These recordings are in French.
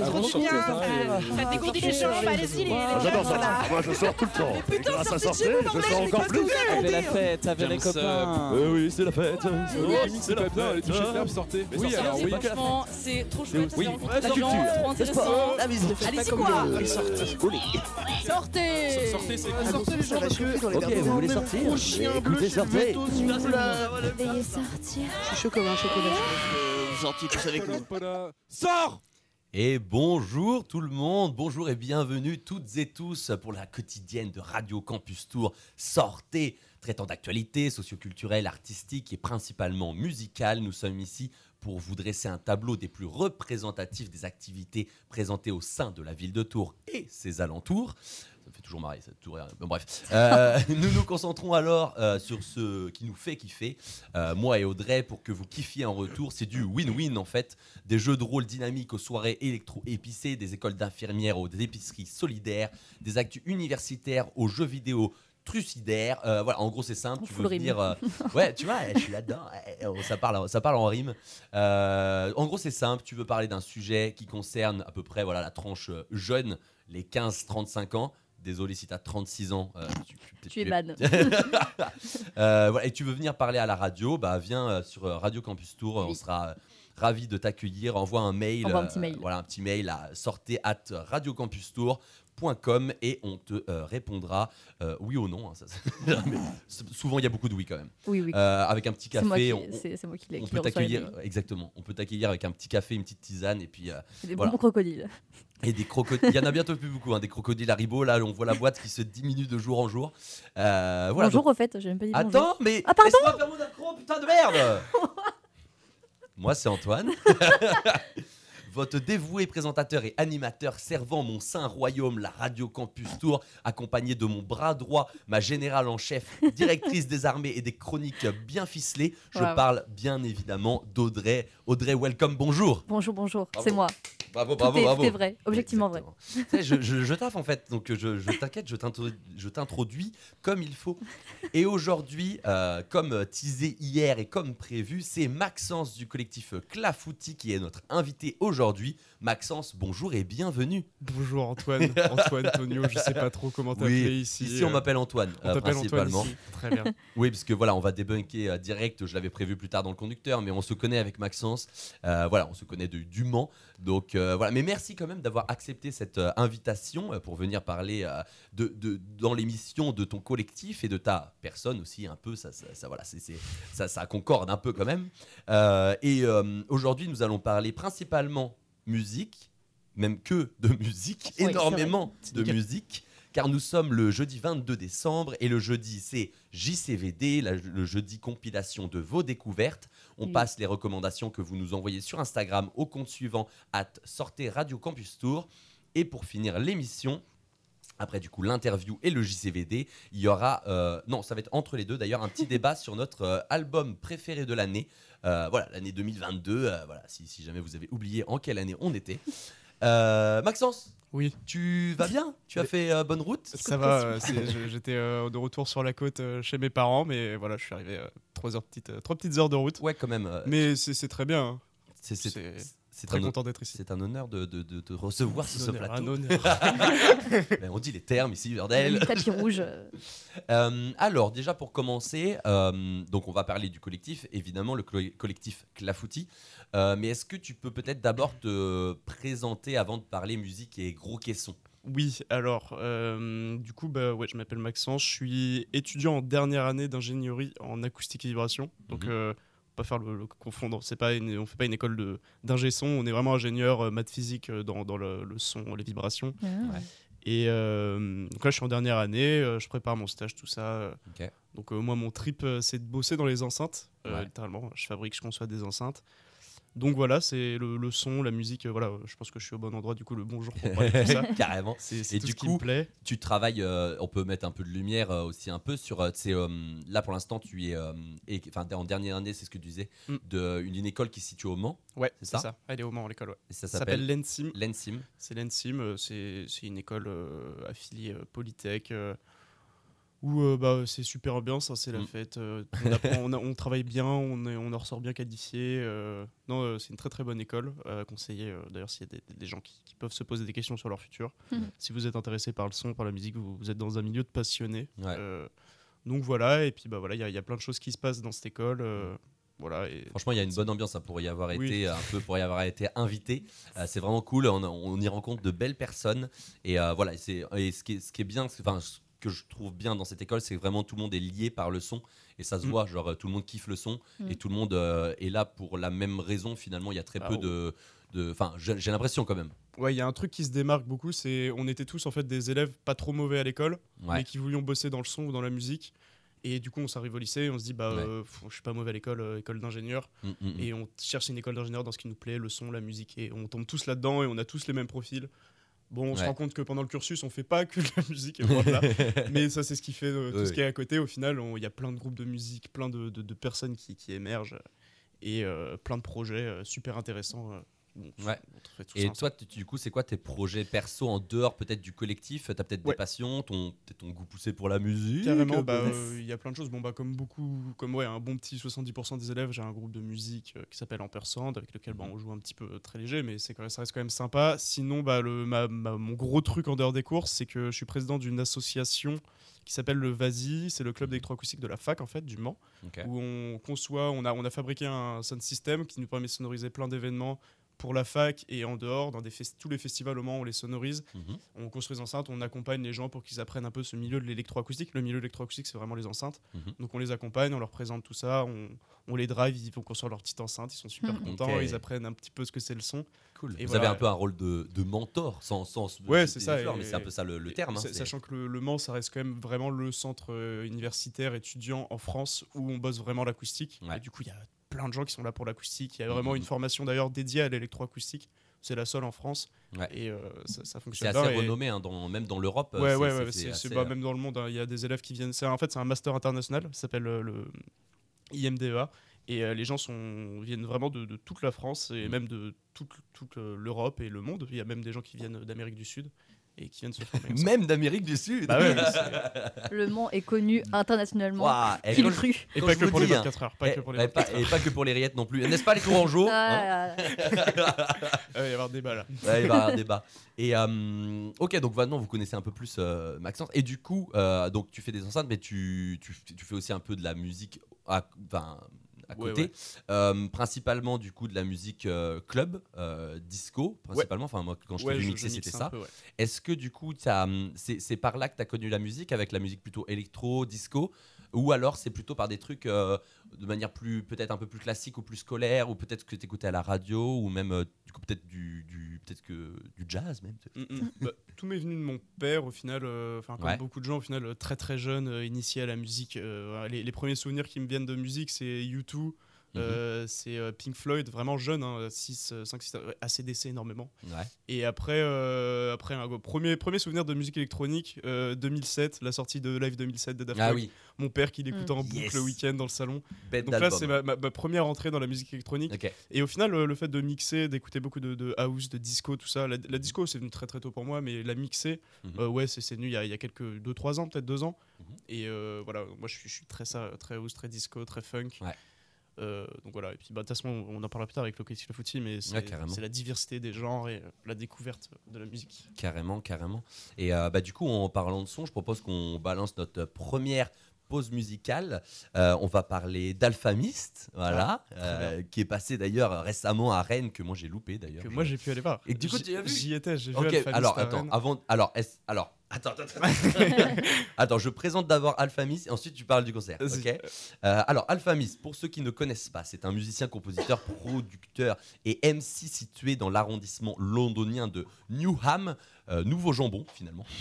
Mais trop sortez, bien, sortez. frère. Faites dégourdir les jambes, allez-y, Ah, J'adore ça. Moi, je sors tout le temps. Mais putain, Et grâce à sortez de sortir, vous, je sors encore plus. vous Avec la fête, avec les copains. Euh, oui, c'est la fête. Oh, c'est pas bien, les touches Ah. fermes, sortez. Oui, sortez, alors oui. Franchement, c'est trop chouette, ça Oui, fait gens, culture. trop intéressant. La. Allez-y quoi Sortez, Sortez c'est Sortez les gens parce que Ok, vous voulez sortir Gros chien bleu Écoutez, chez sortez. Vous. Veuillez sortir. Je suis chaud comme un chocolat. Gentil tous avec nous. Sors Et bonjour tout le monde, bonjour et bienvenue toutes et tous pour la quotidienne de Radio Campus Tour. Sortez, traitant d'actualité socioculturelle, artistique et principalement musicale. Nous sommes ici pour vous dresser un tableau des plus représentatifs des activités présentées au sein de la ville de Tours et ses alentours. Ça toujours marrer, cette tour. Bon, bref. Euh, nous nous concentrons alors euh, sur ce qui nous fait kiffer, euh, moi et Audrey, pour que vous kiffiez en retour. C'est du win-win en fait. Des jeux de rôle dynamiques aux soirées électro-épicées, des écoles d'infirmières aux épiceries solidaires, des actus universitaires aux jeux vidéo trucidaires. Euh, voilà, en gros, c'est simple. Tu veux euh, ouais, tu vois, je suis là-dedans. eh, oh, Ça parle, ça parle en rime. Euh, en gros, c'est simple. Tu veux parler d'un sujet qui concerne à peu près voilà, la tranche jeune, les 15-35 ans. Désolé si tu as 36 ans. euh, tu, tu- Tu es ban. Euh, voilà, et tu veux venir parler à la radio, bah viens euh, sur euh, Radio Campus Tour, euh, on sera euh, ravis de t'accueillir. Envoie un mail, Envoie un petit mail. voilà un petit mail à sortez at et on te euh, répondra euh, oui ou non. hein, ça, souvent il y a beaucoup de oui quand même. Oui, oui. Euh, avec un petit café, on, c'est- c'est moi qui l'ai on qui peut t'accueillir mails. exactement. On peut t'accueillir avec un petit café, une petite tisane et puis Des voilà. bonbons crocodiles. et des crocodiles. Il y en a bientôt plus beaucoup, hein, des crocodiles Haribo. Là, on voit la boîte qui se diminue de jour en jour. Voilà, bonjour donc- au fait, j'ai même pas dit bonjour. Attends, mais Ah, pardon laisse-moi faire mon accro, putain de merde Moi, c'est Antoine. Votre dévoué présentateur et animateur servant mon saint royaume, la Radio Campus Tour, accompagné de mon bras droit, ma générale en chef, directrice des armées et des chroniques bien ficelées. Je Wow. parle bien évidemment d'Audrey. Audrey, welcome, bonjour. Bonjour, bonjour, c'est moi. Bravo, Tout bravo, est, bravo. tout est vrai, objectivement vrai. Exactement. Je, je, je taffe en fait, donc je, je t'inquiète, je t'introdu- je t'introduis comme il faut. Et aujourd'hui, euh, comme teasé hier et comme prévu, c'est Maxence du collectif Clafouti qui est notre invité aujourd'hui. Maxence, bonjour et bienvenue. Bonjour Antoine, Antoine, Tonio, je sais pas trop comment t'appeler ici. ici on euh, m'appelle Antoine, on euh, t'appelle Antoine principalement. ici. Très bien. Oui, parce que voilà, on va débunker euh, direct. Je l'avais prévu plus tard dans le conducteur, mais on se connaît avec Maxence. Euh, voilà, on se connaît de, du Mans. Donc euh, voilà, mais merci quand même d'avoir accepté cette euh, invitation euh, pour venir parler de, de- dans l'émission de ton collectif et de ta personne aussi un peu. Ça, ça, ça, voilà, c'est, ça, ça concorde un peu quand même. Et aujourd'hui, nous allons parler principalement musique, même que de musique, Oui, énormément de musique car nous sommes le jeudi 22 décembre et le jeudi c'est JCVD, la- le jeudi compilation de vos découvertes. On Oui. passe les recommandations que vous nous envoyez sur Instagram au compte suivant at sortez Radio Campus Tour. Et pour finir l'émission, après du coup l'interview et le JCVD, il y aura, euh, non ça va être entre les deux d'ailleurs, un petit débat sur notre euh, album préféré de l'année. Euh, voilà, l'année 2022, euh, voilà, si, si jamais vous avez oublié en quelle année on était. Maxence, Oui, tu vas bien? Tu as fait euh, bonne route ça va. J'étais euh, de retour sur la côte euh, chez mes parents, mais voilà, je suis arrivé trois heures petites, trois petites heures de route. Ouais, quand même. Mais c'est c'est très bien. hein. c'est c'est- Très un, content d'être ici. c'est un honneur de, de, de te recevoir sur ce honneur, un plateau. honneur. Ben, on dit les termes ici, Le Verdel. tapis rouge. euh, alors, déjà pour commencer, euh, donc on va parler du collectif, évidemment, le collectif Clafouti. Euh, mais est-ce que tu peux peut-être d'abord te présenter avant de parler musique et gros caissons? Oui, alors, euh, du coup, bah, ouais, je m'appelle Maxence, je suis étudiant en dernière année d'ingénierie en acoustique et vibration. Donc, Mhm. euh, pas faire le, le confondre, c'est pas une, on fait pas une école de- d'ingé son, on est vraiment ingénieur euh, maths physique euh, dans, dans le, le son, les vibrations. ah. Et euh, donc là, je suis en dernière année, euh, je prépare mon stage, tout ça. Donc, euh, moi, mon trip, euh, c'est de bosser dans les enceintes, euh, Ouais. littéralement. Je fabrique, je conçois des enceintes. Donc voilà, c'est le, le son, la musique, euh, voilà, je pense que je suis au bon endroit, du coup, le bonjour pour parler de tout ça. Carrément. C'est c'est Et tout du ce qui coup, me plaît. Tu travailles, euh, on peut mettre un peu de lumière euh, aussi un peu sur. là pour l'instant, tu es, enfin, en dernière année, c'est ce que tu disais, Mm. de une, une école qui se situe au Mans. Ouais, c'est c'est ça ça. Elle est au Mans, l'école, ouais. Et ça Ça s'appelle s'appelle l'ENSIM. l'ENSIM. C'est l'ENSIM, c'est c'est une école affiliée Polytech. Où euh, bah, c'est super ambiance, hein, c'est la Mm. fête. euh, on, apprend- on a- on travaille bien, on, est- on en ressort bien qualifié. euh, non, euh, c'est une très très bonne école euh, à conseiller. euh, D'ailleurs, s'il y a des, des gens qui, qui peuvent se poser des questions sur leur futur, Mhm. si vous êtes intéressé par le son, par la musique, vous, vous êtes dans un milieu de passionnés. Ouais. Euh, donc voilà, et puis bah voilà, il y, a- il y a plein de choses qui se passent dans cette école. euh, voilà, et Franchement, il y a une bonne ambiance hein, pour y avoir Oui. été un peu, pour y avoir été invité. Euh, c'est vraiment cool. On, on y rencontre de belles personnes. Et euh, voilà, c'est et ce qui est, ce qui est bien, enfin, que je trouve bien dans cette école, c'est que vraiment tout le monde est lié par le son et ça se Mm. voit. Genre, euh, tout le monde kiffe le son Mm. et tout le monde euh, est là pour la même raison. Finalement, il y a très Ah, peu oh. de, enfin, j'ai l'impression quand même. ouais, il y a un truc qui se démarque beaucoup, c'est on était tous en fait des élèves pas trop mauvais à l'école, Ouais. mais qui voulions bosser dans le son ou dans la musique. Et du coup, on s'arrive au lycée et on se dit, bah, Ouais. euh, je suis pas mauvais à l'école, euh, école d'ingénieur. Mm, mm, mm. Et on cherche une école d'ingénieur dans ce qui nous plaît, le son, la musique. Et on tombe tous là-dedans et on a tous les mêmes profils. Bon, on se rend compte que pendant le cursus, on fait pas que de la musique, et loin de là. mais ça, c'est ce qui fait euh, tout ce qui est à côté. Au final, il y a plein de groupes de musique, plein de, de- de personnes qui, qui émergent et euh, plein de projets euh, super intéressants. Bon, Ouais. on fait tout ça Et ensemble. toi, tu- du coup, c'est quoi tes projets perso en dehors peut-être du collectif? T'as peut-être des passions, ton, ton goût poussé pour la musique? Carrément, bah, euh, il y a plein de choses. Bon, bah, comme beaucoup, comme ouais, un bon petit 70% des élèves, j'ai un groupe de musique euh, qui s'appelle Ampersand, avec lequel bah, Mhm. on joue un petit peu euh, très léger, mais c'est quand même- ça reste quand même sympa. Sinon, bah, le, ma- ma- mon gros truc en dehors des courses, c'est que je suis président d'une association qui s'appelle le VASI, c'est le club d'électroacoustique de la fac en fait du Mans, où on conçoit, on a, on a fabriqué un sound system qui nous permet de sonoriser plein d'événements pour la fac et en dehors, dans des tous les festivals au Mans, on les sonorise. Mhm. On construit des enceintes, on accompagne les gens pour qu'ils apprennent un peu ce milieu de l'électroacoustique. Le milieu de l'électroacoustique, c'est vraiment les enceintes. Mhm. Donc on les accompagne, on leur présente tout ça, on, on les drive, ils vont construire leur petite enceinte, ils sont super Mhm. contents, ils apprennent un petit peu ce que c'est le son. Cool. Et Vous voilà. avez un peu un rôle de, de mentor, sans, sans Ouais, c'est ça, des fleurs, et- mais c'est un peu ça le, le terme. hein, Sachant que le, le Mans, ça reste quand même vraiment le centre euh, universitaire étudiant en France où on bosse vraiment l'acoustique. Ouais. Et du coup, il y a plein de gens qui sont là pour l'acoustique. Il y a vraiment Mhm. une formation d'ailleurs dédiée à l'électroacoustique. C'est la seule en France. Ouais. Et euh, ça, ça C'est fonctionne assez bien. et- renommé, hein, dans, même dans l'Europe. Ouais, c'est- ouais, c'est- ouais, c'est c'est assez, c'est- bah, euh, même dans le monde. hein, Il y a des élèves qui viennent. c'est- En fait, c'est un master international. Ça s'appelle euh, le IMDEA. Et euh, les gens sont, viennent vraiment de, de toute la France et Mm. même de toute, toute l'Europe et le monde. Il y a même des gens qui viennent d'Amérique du Sud et qui viennent se former. Même d'Amérique du Sud. Bah ouais, Le Mans est connu internationalement. Waouh, et quand cru Et pas que pour les dis, hein, 24 heures. Pas et, que pour les et 24 pas, et pas que pour les rillettes non plus. N'est-ce pas les Tourangeaux hein Ah, Il va y avoir débat là. Ouais, il va y avoir débat. Et euh, ok, donc maintenant vous connaissez un peu plus euh, Maxence. Et du coup, euh, donc tu fais des enceintes, mais tu, tu, tu fais aussi un peu de la musique enfin, à côté. ouais. Euh, principalement du coup de la musique euh, club, euh, disco, principalement. Enfin, moi quand je t'ai vu mixer, c'était ça. peu. Est-ce que du coup, hum, c'est c'est par là que tu as connu la musique, avec la musique plutôt électro, disco? Ou alors c'est plutôt par des trucs euh, de manière plus, peut-être un peu plus classique ou plus scolaire, ou peut-être que tu écoutais à la radio, ou même euh, du coup peut-être du, du, peut-être que du jazz même. Mm, mm. Bah, tout m'est venu de mon père au final, euh, enfin comme Ouais. beaucoup de gens au final très très jeune, initié à la musique. les, les premiers souvenirs qui me viennent de musique, c'est U2, Mhm. euh, c'est euh, Pink Floyd, vraiment jeune, hein, 6, 5, 6, ACDC énormément. Ouais. Et après, euh, après un premier, premier souvenir de musique électronique, euh, 2007, la sortie de Live 2007 de Daft Ah oui, Mon père qui l'écoutait Mm. en boucle Yes. le week-end dans le salon. bête Donc là, c'est ma, ma- ma première entrée dans la musique électronique. Et au final, le fait de mixer, d'écouter beaucoup de, de house, de disco, tout ça, la, la disco c'est venu très très tôt pour moi, mais la mixer, Mhm. euh, ouais, c'est c'est venu il y a, il y a quelques 2-3 ans, peut-être 2 ans. Mhm. Et euh, voilà, moi je suis, je suis très ça, très house, très disco, très funk. Ouais. Euh, donc voilà, et puis bah, de toute façon, on en parlera plus tard avec le collectif Le Footy, mais c'est la diversité des genres et euh, la découverte de la musique. Carrément, carrément. Et euh, bah, du coup, en parlant de son, je propose qu'on balance notre première pause musicale. Euh, on va parler d'Alphamist, voilà, Ah, euh, qui est passé d'ailleurs récemment à Rennes, que moi j'ai loupé d'ailleurs. Que moi j'ai pu aller voir. Et du coup, J'y- étais, j'ai vu Alphamist alors à attends, Rennes. avant, alors, est alors, attends, attends, attends. attends, je présente d'abord Alphamis et ensuite tu parles du concert. Ok? Euh, alors Alphamis, pour ceux qui ne connaissent pas, c'est un musicien, compositeur, producteur et MC situé dans l'arrondissement londonien de Newham, euh, nouveau jambon finalement.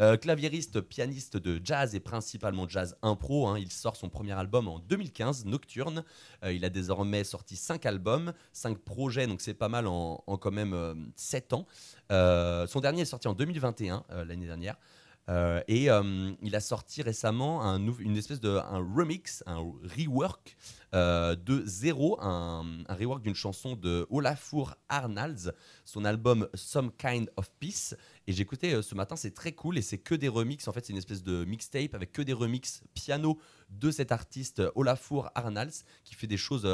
Euh, claviériste, pianiste de jazz et principalement jazz impro. hein. il sort son premier album en 2015, Nocturne. Euh, il a désormais sorti 5 albums, 5 projets, donc c'est pas mal en, en quand même 7 ans. Euh, son dernier est sorti en 2021, euh, l'année dernière. Euh, et il a sorti récemment un une espèce de un remix, un rework de Zéro, un, rework d'une chanson de Olafur Arnalds, son album Some Kind of Peace. Et euh, ce matin, c'est très cool et c'est que des remixes. En fait, c'est une espèce de mixtape avec que des remixes piano de cet artiste Olafur Arnalds qui fait des choses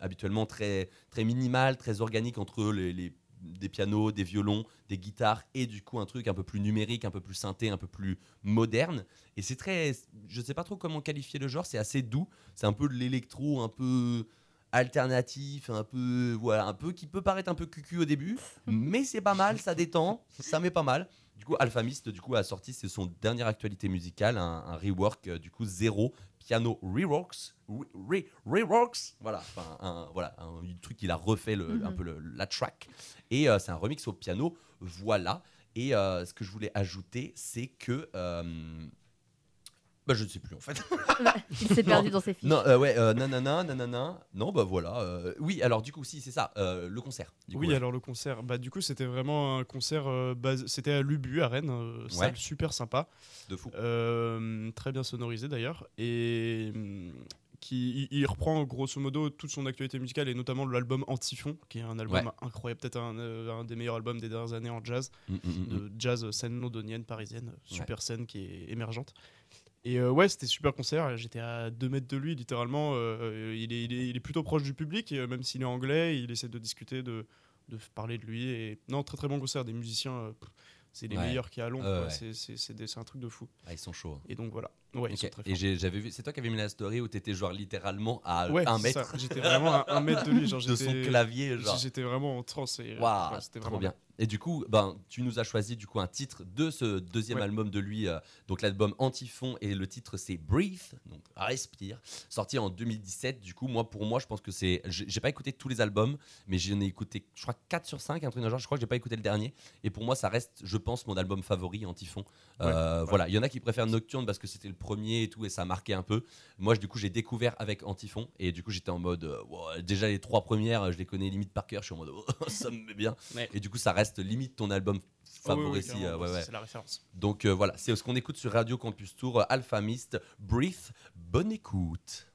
habituellement très, très minimales, très organiques entre les- des pianos, des violons, des guitares et du coup un truc un peu plus numérique, un peu plus synthé, un peu plus moderne. Et c'est très, je sais pas trop comment qualifier le genre, c'est assez doux, c'est un peu de l'électro, un peu alternatif, un peu voilà, un peu qui peut paraître un peu cucu au début, mais c'est pas mal, ça détend, ça met pas mal. Du coup, Alphamist du coup a sorti c'est son dernière actualité musicale, un, rework euh, du coup zéro piano reworks, re- re- reworks, voilà, enfin un, voilà un, truc qu'il a refait le- Mhm. un peu le- la track et euh, c'est un remix au piano, voilà. Et euh, ce que je voulais ajouter, c'est que euh, bah, je ne sais plus en fait. Il s'est perdu dans ses fiches. Non, euh, ouais, euh, nanana, nanana. Non, bah voilà. euh, oui, alors du coup, si, c'est ça, euh, le concert. du Oui, ouais. alors le concert, bah du coup c'était vraiment un concert euh, base- c'était à Lubu à Rennes, euh, salle Ouais. super sympa, de fou. euh, très bien sonorisé d'ailleurs, et hum, qui il, il reprend grosso modo toute son actualité musicale et notamment l'album Antifon, qui est un album Ouais. incroyable, peut-être un, euh, un des meilleurs albums des dernières années en jazz, Mm, mm, mm, de jazz scène londonienne, parisienne, Ouais. super scène qui est émergente. Et euh, ouais, c'était super concert. J'étais à 2 mètres de lui, littéralement. Euh, il, est, il, est, il est plutôt proche du public, et, euh, même s'il est anglais, il essaie de discuter, de, parler de lui. Et non, très très bon concert. Des musiciens, euh, c'est les Ouais. meilleurs qu'il y a à Londres. Ouais. C'est- un truc de fou. Ah, ils sont chauds. Et donc voilà. Ouais, Et j'avais vu, c'est toi qui avais mis la story où t'étais genre littéralement à Ouais, un mètre. J'étais vraiment à un mètre de lui. Genre, de son clavier, genre. J'étais vraiment en transe. et, Waouh, ouais, c'était vraiment bien. Et du coup, ben, tu nous as choisi du coup un titre de ce deuxième Ouais. album de lui, euh, donc l'album Antifon, et le titre c'est Breathe, donc respire, sorti en 2017. Du coup, moi pour moi, je pense que c'est, j'ai pas écouté tous les albums, mais j'en ai écouté, je crois 4 sur 5, un truc genre. Je crois que j'ai pas écouté le dernier, et pour moi, ça reste, je pense, mon album favori Antifon. Euh, Ouais, Voilà, il y en a qui préfèrent Nocturne parce que c'était le premier et tout, et ça a marqué un peu. Moi, du coup, j'ai découvert avec Antifon, et du coup, j'étais en mode, euh, wow, déjà les trois premières, je les connais limite par cœur. Je suis en mode, oh, ça me met bien. Ouais. Et du coup, ça reste limite ton album Oh, oui, favori. oui, euh, ouais, ouais. C'est la référence. Donc euh, voilà, c'est ce qu'on écoute sur Radio Campus Tour, euh, Alpha Mist, Breathe. Bonne écoute.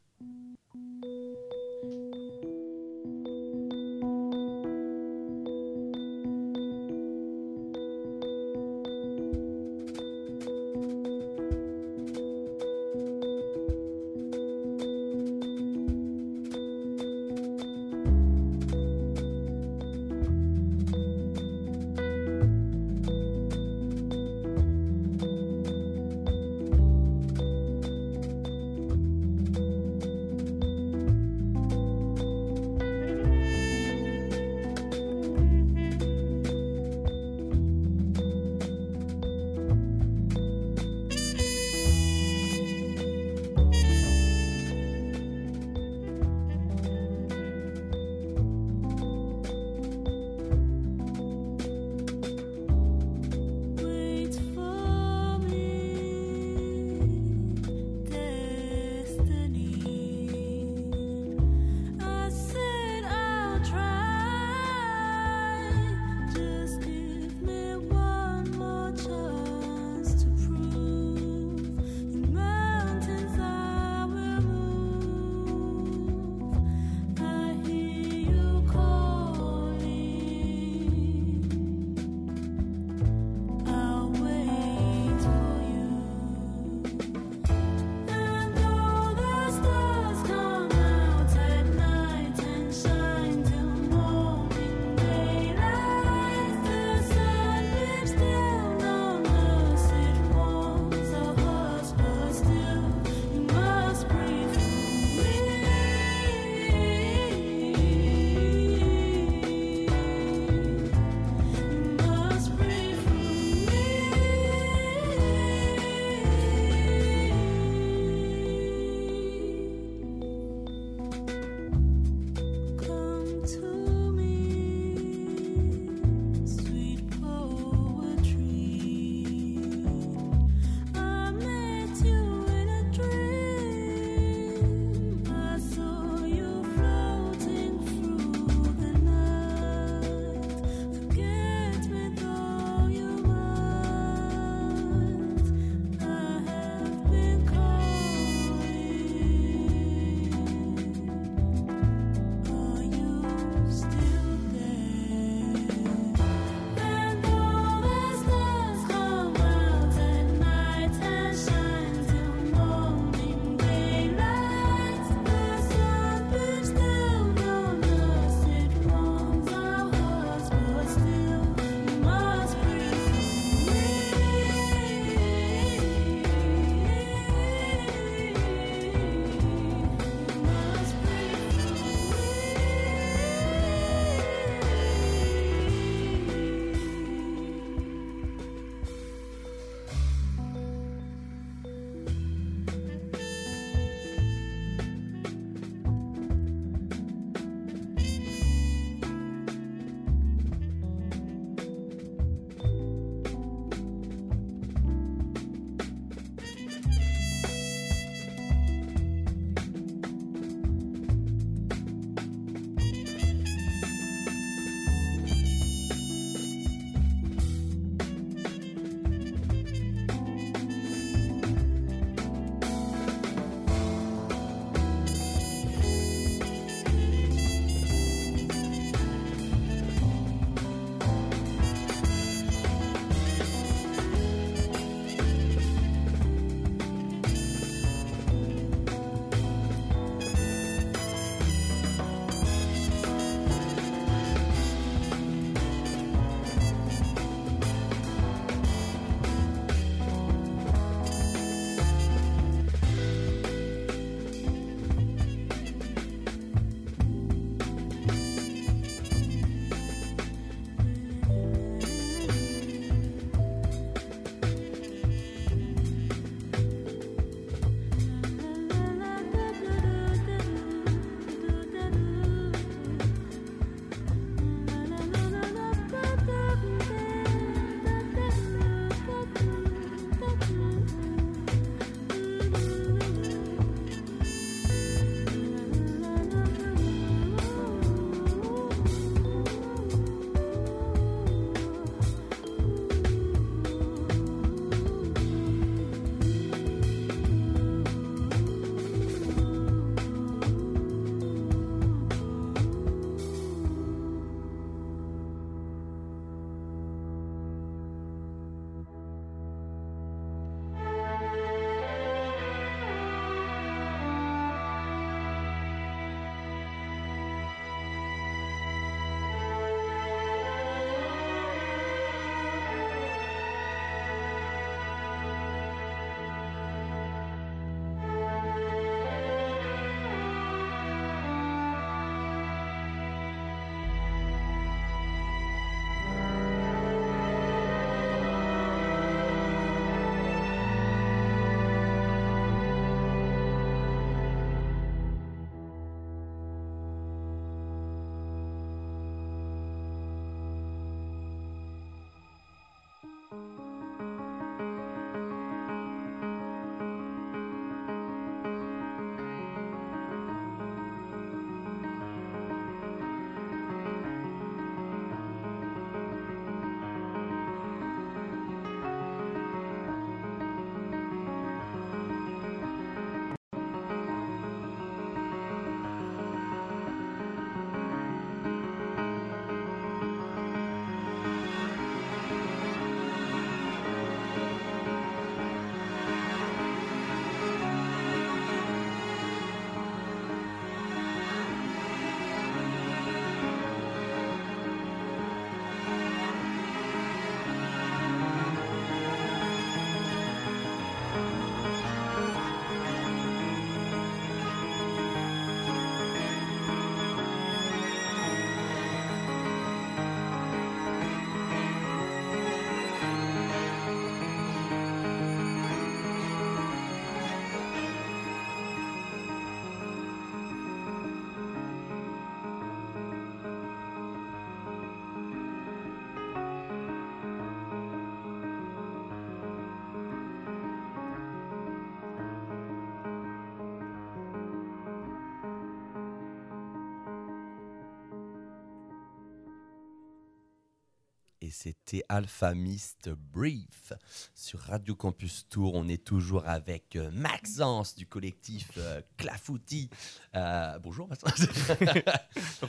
C'était Alpha Mist Brief sur Radio Campus Tour. On est toujours avec euh, Maxence du collectif euh, Clafoutis. Euh, bonjour Maxence.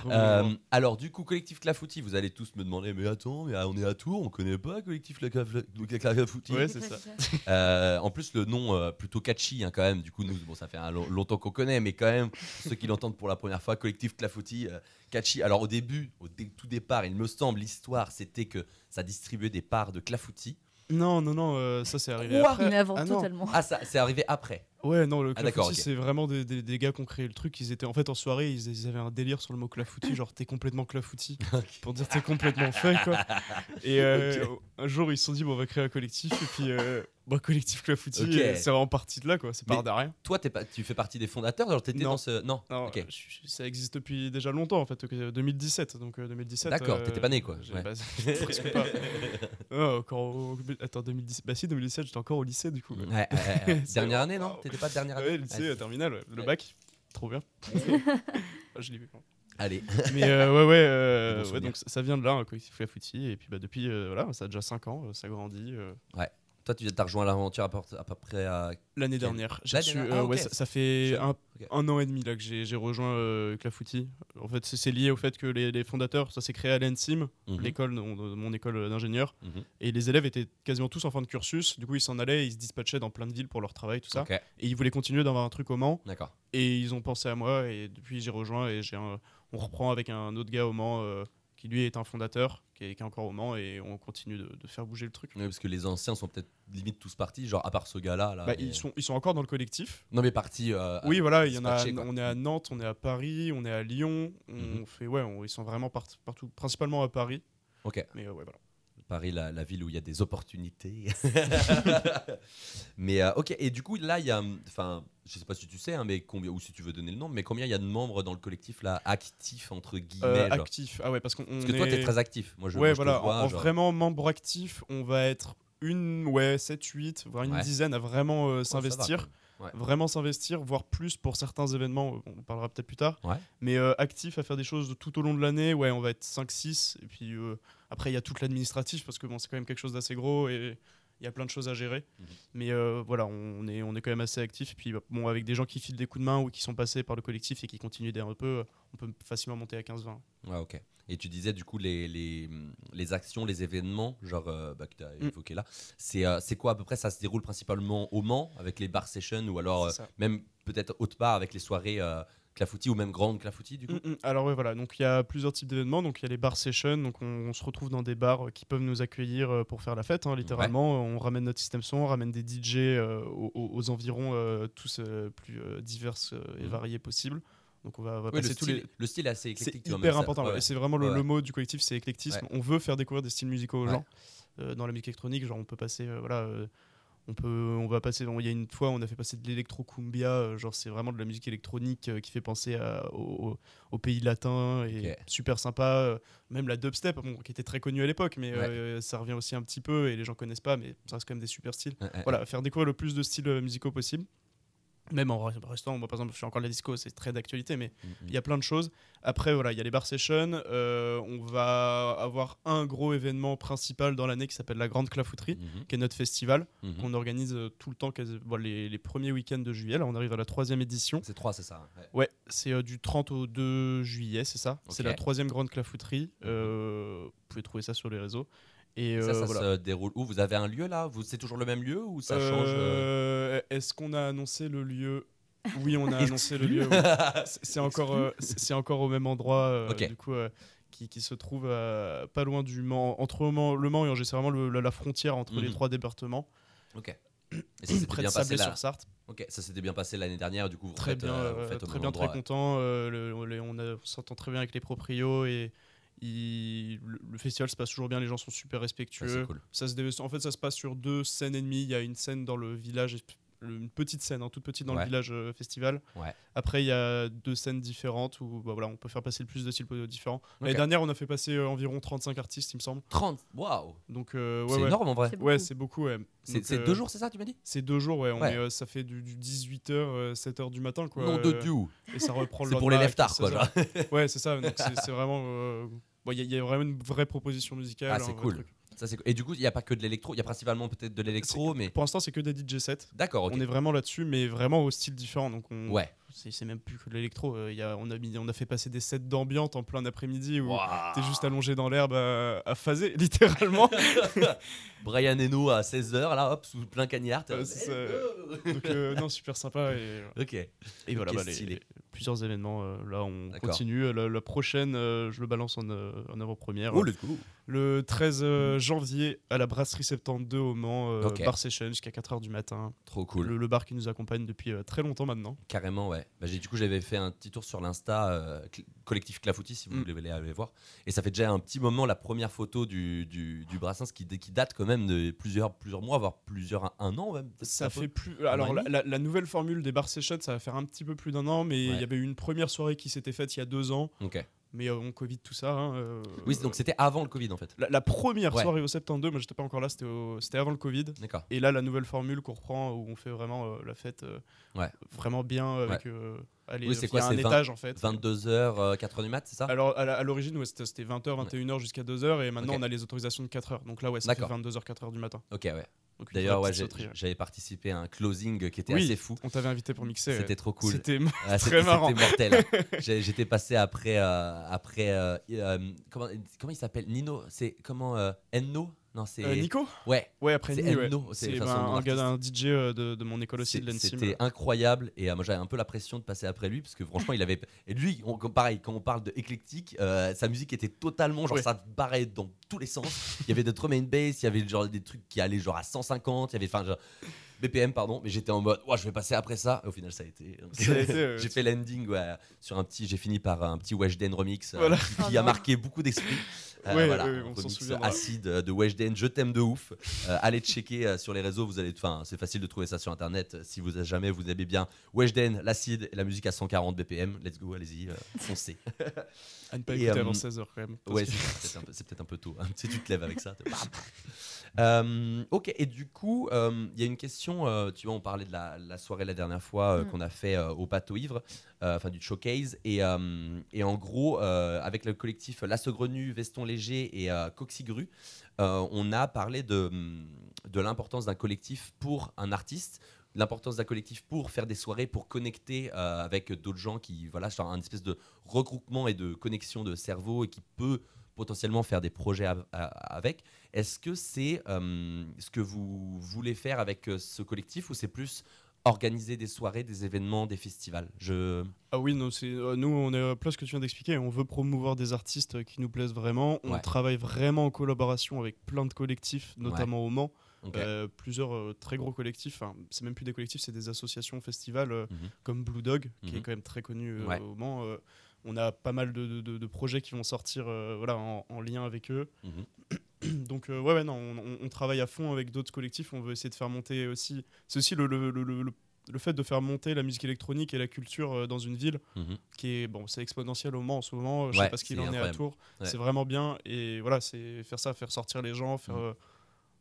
Euh, alors du coup, collectif Clafoutis, vous allez tous me demander, mais attends, mais on est à Tours, on connaît pas collectif Cla- Cla- Cla- Clafoutis Ouais, c'est ça. En plus, le nom plutôt catchy hein, quand même. Du coup, nous, bon, ça fait un long- longtemps qu'on connaît, mais quand même, ceux qui l'entendent pour la première fois, collectif Clafoutis, catchy. Alors au début, au dé- tout départ, il me semble, l'histoire, c'était que ça distribuait des parts de Clafoutis. Non, non, non, euh, ça c'est arrivé Quoi après. Mais avant Ah totalement. Ah, ça, c'est arrivé après. Ouais, non, le Ah, clafoutis, ok. c'est vraiment des, des- des gars qui ont créé le truc. Ils étaient en fait en soirée, ils, ils avaient un délire sur le mot clafoutis, genre t'es complètement clafoutis, pour dire t'es complètement fait quoi. Et euh, un jour ils se sont dit bon on va créer un collectif et puis euh, bah, collectif clafoutis, et c'est vraiment parti de là quoi. C'est Mais- part de rien. Toi, t'es pas, tu fais partie des fondateurs Genre, t'étais Non. dans ce. Non. Non, euh, je- ça existe depuis déjà longtemps en fait, euh, 2017. Donc euh, 2017. D'accord, euh, t'étais pas né, quoi. Ouais. pas- presque pas. Ah, encore au- Attends 2017. Bah si 2017 j'étais encore au lycée du coup. Ouais, dernière année, non T'étais pas de dernière année Ouais, lycée, Ouais. euh, terminale, ouais. le Ouais. bac, trop bien. Ah, je l'ai vu. Allez. Mais euh, ouais, ouais, euh, ouais, donc ça- vient de là, un collectif Clafoutis. Et puis bah, depuis, euh, voilà, ça a déjà 5 ans, euh, ça grandit. euh. Toi, tu as rejoint l'aventure à, peu- à peu près à. L'année dernière, j'ai reçu, euh, Ah, ouais, ça, ça fait un, an et demi là que j'ai rejoint euh, Clafoutis. En fait, c'est lié au fait que les, les fondateurs, ça s'est créé à l'ENSIM, Mhm, l'école, mon école d'ingénieur. mhm. Et les élèves étaient quasiment tous en fin de cursus. Du coup, ils s'en allaient, ils se dispatchaient dans plein de villes pour leur travail, tout ça. Et ils voulaient continuer d'avoir un truc au Mans. d'accord. Et ils ont pensé à moi et depuis j'ai rejoint et j'ai on reprend avec un autre gars au Mans euh, qui lui est un fondateur, qui est, qui est encore au Mans et on continue de, de faire bouger le truc. Oui, parce que les anciens sont peut-être limite tous partis, genre à part ce gars-là. Là, Bah, mais- ils, sont, ils sont encore dans le collectif. Non, mais partis. euh, oui, voilà, il y en a, on est à Nantes, on est à Paris, on est à Lyon. On Mhm. fait, ouais, on- ils sont vraiment part- partout, principalement à Paris. Ok. Mais euh, ouais, voilà. Paris, la, la ville où il y a des opportunités. mais euh, ok, et du coup, là, il y a. Enfin, je sais pas si tu sais, hein, mais combien, ou si tu veux donner le nombre, mais combien il y a de membres dans le collectif là, actifs, entre guillemets Euh, genre actif. Ah ouais, parce qu'on Parce on que toi, est- t'es très actif. Moi, je, ouais, moi, je te voilà. vois, en, en genre- vraiment membre actif, on va être une, ouais, 7, 8, voire une Ouais. dizaine à vraiment euh, Oh, s'investir. Ouais. Vraiment s'investir, voire plus pour certains événements, on en parlera peut-être plus tard. Ouais. Mais euh, actif à faire des choses tout au long de l'année, ouais, on va être 5-6. Et puis euh, après, il y a tout l'administratif, parce que bon, c'est quand même quelque chose d'assez gros et il y a plein de choses à gérer. Mhm. Mais euh, voilà, on est, on est quand même assez actif. Et puis bah, bon, avec des gens qui filent des coups de main ou qui sont passés par le collectif et qui continuent d'aider un peu, on peut facilement monter à 15-20. Ouais, ok. Et tu disais du coup les, les, les actions, les événements, genre euh, bah, que tu as Mm. évoqué là, c'est euh, c'est quoi à peu près? Ça se déroule principalement au Mans avec les bar sessions ou alors euh, même peut-être haute part avec les soirées clafoutis ou même grandes clafoutis du coup? Mm, mm. Alors oui, voilà. Donc il y a plusieurs types d'événements. Donc il y a les bar sessions. Donc on, on se retrouve dans des bars qui peuvent nous accueillir pour faire la fête, hein, littéralement. On ramène notre système son, on ramène des DJ euh, aux, environs euh, tous euh, plus divers euh, et variés possibles. Donc on va, va Oui, le, passer tous style, les. le style assez C'est éclectique. vois, hyper important. Ouais. C'est vraiment le, mot du collectif, c'est éclectisme. On veut faire découvrir des styles musicaux aux gens. Euh, dans la musique électronique, genre on peut passer, euh, voilà. euh, on peut, on va passer. Il y a une fois, on a fait passer de l'électro cumbia, genre c'est vraiment de la musique électronique qui fait penser à- au, pays latin et super sympa. même la dubstep, bon, qui était très connue à l'époque, mais Ouais. ça revient aussi un petit peu et les gens connaissent pas, mais ça reste quand même des super styles. Ouais, ouais, Voilà, faire découvrir le plus de styles musicaux possible. Même en re- restant, moi par exemple, je fais encore de la disco, c'est très d'actualité, mais Mm, mm. il y a plein de choses. Après, voilà, il y a les bar sessions. euh, on va avoir un gros événement principal dans l'année qui s'appelle la Grande Clafouterie, Mhm, qui est notre festival mhm. qu'on organise euh, tout le temps, bon, les, les premiers week-ends de juillet. Là, on arrive à la troisième édition. C'est trois, c'est ça. ouais. Ouais, c'est euh, du 30 au 2 juillet, c'est ça. C'est la troisième Grande Clafouterie. Euh, vous pouvez trouver ça sur les réseaux. Et ça, euh, ça voilà. se déroule où? Vous avez un lieu là? C'est toujours le même lieu ou ça change euh Euh, Est-ce qu'on a annoncé le lieu? Oui, on a annoncé le lieu. C'est- encore, euh, c'est encore au même endroit, euh, du coup, euh, qui, qui se trouve euh, pas loin du Mans, entre le Mans, le Mans et Angers. C'est vraiment le- la, frontière entre les Mhm. trois départements, Ok. Et ça près bien de passé. Sablé-sur-Sarthe. Ok, ça s'était bien passé l'année dernière. Du coup, vous Très faites, bien, euh, vous euh, faites au très bien, endroit, très content. euh, le- on, on s'entend très bien avec les proprios et il- le, le festival se passe toujours bien. Les gens sont super respectueux. c'est cool. Ça se en fait, ça se passe sur deux scènes et demie. Il y a une scène dans le village, une petite scène, hein, toute petite dans Ouais. le village euh, festival. Ouais. Après, il y a deux scènes différentes où bah, voilà, on peut faire passer le plus de styles po- différents. L'année dernière, on a fait passer euh, environ 35 artistes, il me semble. 30 Waouh Donc, euh, ouais, C'est ouais. énorme en vrai. C'est Ouais, beaucoup. c'est beaucoup. Ouais. C'est euh, deux jours, c'est ça, tu m'as dit? C'est deux jours, ouais. On Ouais. est, euh, ça fait du, 18h, 7h du matin, quoi. Non de Euh, Dieu. Et ça reprend le C'est pour les leftards, quoi. 16 heures. genre. Ouais, c'est ça. C'est vraiment. Bon, il y, a- il y a vraiment une vraie proposition musicale. Ah, c'est cool. Ça, c'est- Et du coup, il n'y a pas que de l'électro, il y a principalement peut-être de l'électro, mais. Pour l'instant, c'est que des DJ sets. D'accord. On est vraiment là-dessus, mais vraiment au style différent. Donc on, Ouais. C'est même plus que de l'électro. Euh, on, a mis, on a fait passer des sets d'ambiance en plein après-midi où Waouh. t'es juste allongé dans l'herbe à, à phaser, littéralement. Brian Eno à 16h, là, hop, sous plein cagnard. Donc euh, non, super sympa. Et, Ok. et voilà, bah, les- plusieurs événements. euh, là, on continue. La, la prochaine, euh, je le balance en, euh, en avant-première. Oh, let's go. Le 13 euh, janvier à la Brasserie 72 au Mans, euh, bar session jusqu'à 4h du matin. Trop cool. Le, le bar qui nous accompagne depuis euh, très longtemps maintenant. Carrément, ouais. Bah, du coup, j'avais fait un petit tour sur l'Insta, euh, collectif Clafoutis, si vous Mm. voulez aller voir. Et ça fait déjà un petit moment, la première photo du, du, du Brassens qui, qui date quand même de plusieurs, plusieurs mois, voire plusieurs, un an même. Ça fait plus. Alors, la, demi la- la nouvelle formule des bar sessions, ça va faire un petit peu plus d'un an, mais il Ouais. y avait eu une première soirée qui s'était faite il y a deux ans, Ok. Mais on Covid, tout ça. hein, euh, Oui, donc c'était avant le Covid en fait. la, la première Ouais. soirée au 72, moi j'étais pas encore là, c'était avant le Covid. D'accord. Et là, la nouvelle formule qu'on reprend où on fait vraiment euh, la fête euh, Ouais. vraiment bien avec. Allez, Oui, c'est il y quoi, c'est 20 étage en fait. 22h, 4h du mat, c'est ça? Alors à l'origine, ouais, c'était c'était 20h, 21h jusqu'à 2h et maintenant Ok. on a les autorisations de 4h. Donc là, ouais, D'accord. 22h, 4h du matin. Ok, ouais. D'ailleurs, ouais, j'avais participé à un closing qui était Oui, assez fou. On t'avait invité pour mixer. C'était trop cool. C'était Ah, très c'était- marrant. C'était mortel. J'étais passé après, euh, après euh, euh, comment, comment il s'appelle? Nino C'est comment euh, Enno? Non, c'est Euh, Nico ouais. Ouais, après C'est ouais. Ben, un gars d'un DJ euh, de, de mon école aussi, C'est- de l'ENSIM. C'était incroyable et euh, moi j'avais un peu la pression de passer après lui parce que franchement il avait et lui on- pareil quand on parle de éclectique euh, sa musique était totalement genre Ouais. ça barrait dans tous les sens il y avait de drum and bass il y avait genre des trucs qui allaient genre à 150 il y avait enfin genre BPM pardon mais j'étais en mode ouais je vais passer après ça et au final ça a été j'ai fait l'ending ouais, sur un petit j'ai fini par un petit Weshden remix euh, Voilà. qui, qui Oh a marqué beaucoup d'esprits Euh, Ouais, voilà, un on s'en remix acide euh, de Weshden je t'aime de ouf euh, allez checker sur les réseaux, vous allez, enfin, c'est facile de trouver ça sur internet. Si vous jamais vous aimez bien Weshden, l'acide et la musique à 140 BPM, let's go, allez-y, foncez. À ne pas écouter avant 16h quand même. parce ouais, que- c'est peut-être un, peu- c'est peut-être un peu tôt. hein. Si tu te lèves avec ça. Euh, ok, et du coup, euh, il y a une question. euh, tu vois, on parlait de la, la soirée la dernière fois euh, Mm. qu'on a fait euh, au Bateau Ivre, euh, enfin du showcase. Et, euh, et en gros, euh, avec le collectif La Saugrenu, Veston Léger et euh, Coxigru, euh, on a parlé de, de l'importance d'un collectif pour un artiste l'importance d'un collectif pour faire des soirées, pour connecter euh, avec d'autres gens qui, voilà, genre un espèce de regroupement et de connexion de cerveau et qui peut potentiellement faire des projets avec. Est-ce que c'est euh, ce que vous voulez faire avec euh, ce collectif ou c'est plus organiser des soirées, des événements, des festivals? Je Ah oui, non, c'est, euh, nous, on est plus ce que tu viens d'expliquer. On veut promouvoir des artistes euh, qui nous plaisent vraiment. On Ouais. travaille vraiment en collaboration avec plein de collectifs, notamment au Mans. Euh, plusieurs euh, très gros collectifs. Enfin, c'est même plus des collectifs, c'est des associations, festivals euh, Mhm. comme Blue Dog, qui Mhm. est quand même très connu Ouais. au Mans. On a pas mal de, de- de- de projets qui vont sortir euh, voilà, en, en lien avec eux. Mhm. Donc, euh, ouais, ouais, non, on, travaille à fond avec d'autres collectifs. On veut essayer de faire monter aussi. C'est aussi le, le, le- le- le- le fait de faire monter la musique électronique et la culture euh, dans une ville Mhm. qui est bon c'est exponentiel au Mans en ce moment je Ouais, sais pas ce qu'il en est à. Tours Ouais. c'est vraiment bien et voilà c'est faire ça faire sortir les gens faire Mhm.